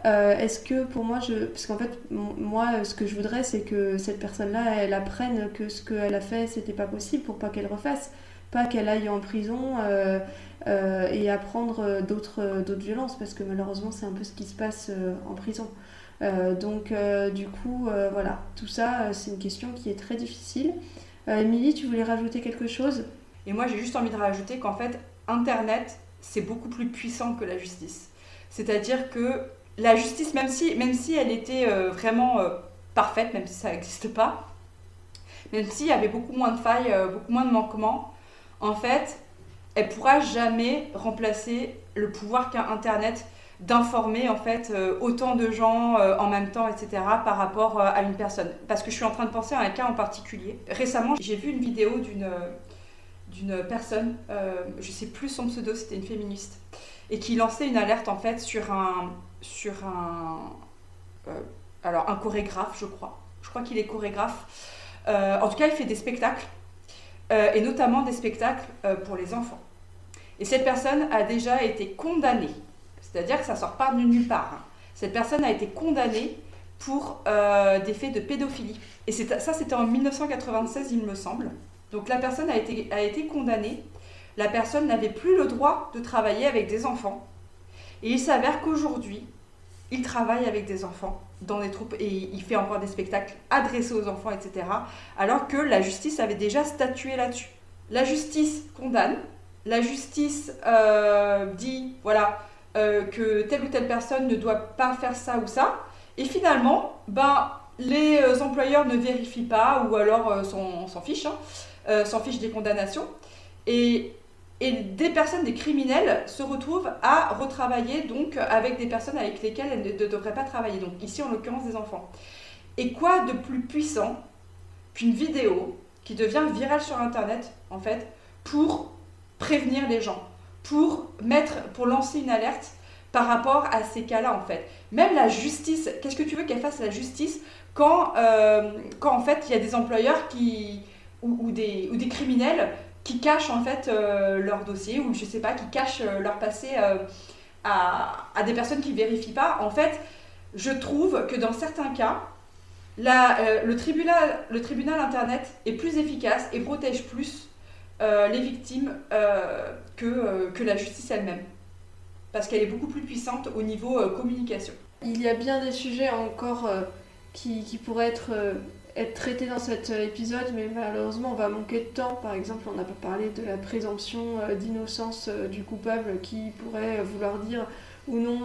Est-ce que pour moi, je... parce qu'en fait, moi, ce que je voudrais, c'est que cette personne-là, elle apprenne que ce qu'elle a fait, c'était pas possible pour pas qu'elle refasse, pas qu'elle aille en prison et apprendre d'autres violences, parce que malheureusement, c'est un peu ce qui se passe en prison. Euh, donc euh, du coup, euh, voilà, tout ça, c'est une question qui est très difficile. Émilie, tu voulais rajouter quelque chose? Et moi, j'ai juste envie de rajouter qu'en fait, Internet, c'est beaucoup plus puissant que la justice. C'est-à-dire que la justice, même si, même si elle était vraiment parfaite, même si ça n'existe pas, même s'il y avait beaucoup moins de failles, beaucoup moins de manquements, en fait, elle pourra jamais remplacer le pouvoir qu'a Internet d'informer en fait euh, autant de gens euh, en même temps, etc. par rapport euh, à une personne. Parce que je suis en train de penser à un cas en particulier. Récemment, j'ai vu une vidéo d'une personne, je sais plus son pseudo, c'était une féministe, et qui lançait une alerte en fait sur un sur un alors un chorégraphe, je crois. Je crois qu'il est chorégraphe. en tout cas, il fait des spectacles et notamment des spectacles pour les enfants. Et cette personne a déjà été condamnée c'est-à-dire que ça sort pas de nulle part. Hein. Cette personne a été condamnée pour euh, des faits de pédophilie. Et ça, c'était en 1996, il me semble. Donc la personne a été, a été condamnée la personne n'avait plus le droit de travailler avec des enfants. Et il s'avère qu'aujourd'hui, il travaille avec des enfants dans des troupes et il fait encore des spectacles adressés aux enfants, etc. Alors que la justice avait déjà statué là-dessus. La justice condamne, la justice euh, dit, voilà, euh, que telle ou telle personne ne doit pas faire ça ou ça. Et finalement, ben, les euh, employeurs ne vérifient pas ou alors s'en fichent, hein, s'en fichent des condamnations. Et et des personnes, des criminels, se retrouvent à retravailler avec des personnes avec lesquelles elles ne devraient pas travailler. Donc ici, en l'occurrence, des enfants. Et quoi de plus puissant qu'une vidéo qui devient virale sur Internet, en fait, pour prévenir les gens, pour mettre, pour lancer une alerte par rapport à ces cas-là, en fait. Même la justice, qu'est-ce que tu veux qu'elle fasse la justice quand, euh, quand en fait, il y a des employeurs qui, ou, des, ou des criminels qui cachent en fait euh, leur dossier ou je sais pas, qui cachent euh, leur passé euh, à, des personnes qui vérifient pas. En fait, je trouve que dans certains cas, le, tribunal, internet est plus efficace et protège plus les victimes que, la justice elle-même. Parce qu'elle est beaucoup plus puissante au niveau communication. Il y a bien des sujets encore qui, pourraient être être traité dans cet euh, épisode, mais malheureusement on va manquer de temps. Par exemple, on n'a pas parlé de la présomption euh, d'innocence euh, du coupable qui pourrait vouloir dire ou non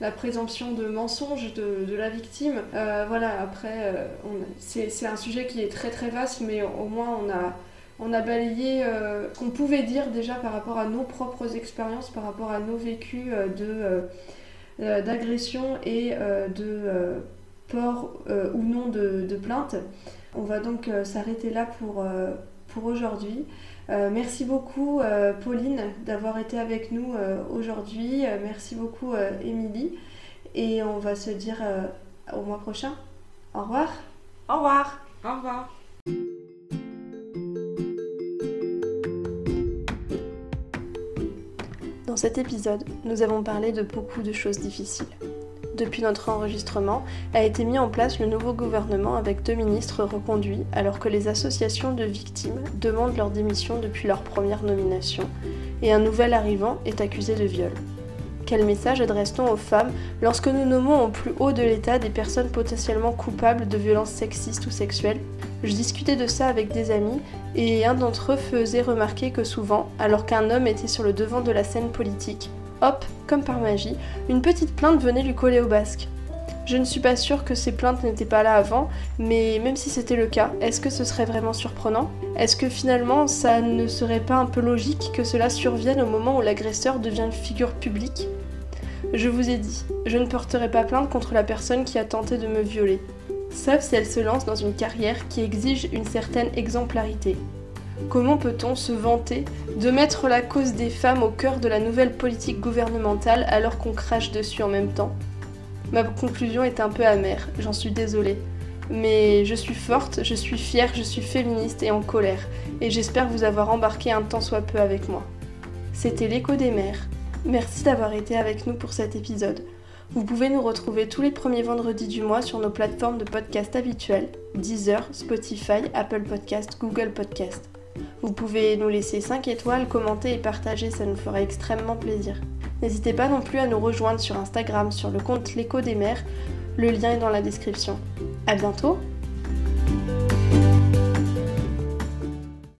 la présomption de mensonge de, la victime. voilà, après, c'est un sujet qui est très très vaste, mais au moins on a, on a balayé qu'on pouvait dire déjà par rapport à nos propres expériences, par rapport à nos vécus de d'agression et de port euh, ou non de, plainte. On va donc euh, s'arrêter là pour, euh, pour aujourd'hui. merci beaucoup Pauline d'avoir été avec nous aujourd'hui. merci beaucoup Émilie. Et on va se dire au mois prochain. Au revoir. Au revoir. Au revoir. Dans cet épisode, nous avons parlé de beaucoup de choses difficiles depuis notre enregistrement, a été mis en place le nouveau gouvernement avec deux ministres reconduits alors que les associations de victimes demandent leur démission depuis leur première nomination et un nouvel arrivant est accusé de viol. Quel message adresse-t-on aux femmes lorsque nous nommons au plus haut de l'État des personnes potentiellement coupables de violences sexistes ou sexuelles? Je discutais de ça avec des amis et un d'entre eux faisait remarquer que souvent, alors qu'un homme était sur le devant de la scène politique, hop, comme par magie, une petite plainte venait lui coller au basque. Je ne suis pas sûre que ces plaintes n'étaient pas là avant, mais même si c'était le cas, est-ce que ce serait vraiment surprenant? Est-ce que finalement ça ne serait pas un peu logique que cela survienne au moment où l'agresseur devient une figure publique? Je vous ai dit, je ne porterai pas plainte contre la personne qui a tenté de me violer, sauf si elle se lance dans une carrière qui exige une certaine exemplarité. Comment peut-on se vanter de mettre la cause des femmes au cœur de la nouvelle politique gouvernementale alors qu'on crache dessus en même temps? Ma conclusion est un peu amère, j'en suis désolée. Mais je suis forte, je suis fière, je suis féministe et en colère, et j'espère vous avoir embarqué un temps soit peu avec moi. C'était l'écho des mères. Merci d'avoir été avec nous pour cet épisode. Vous pouvez nous retrouver tous les premiers vendredis du mois sur nos plateformes de podcast habituelles Deezer, Spotify, Apple Podcast, Google Podcast. Vous pouvez nous laisser 5 étoiles, commenter et partager, ça nous ferait extrêmement plaisir. N'hésitez pas non plus à nous rejoindre sur Instagram sur le compte L'écho des mers, le lien est dans la description. A bientôt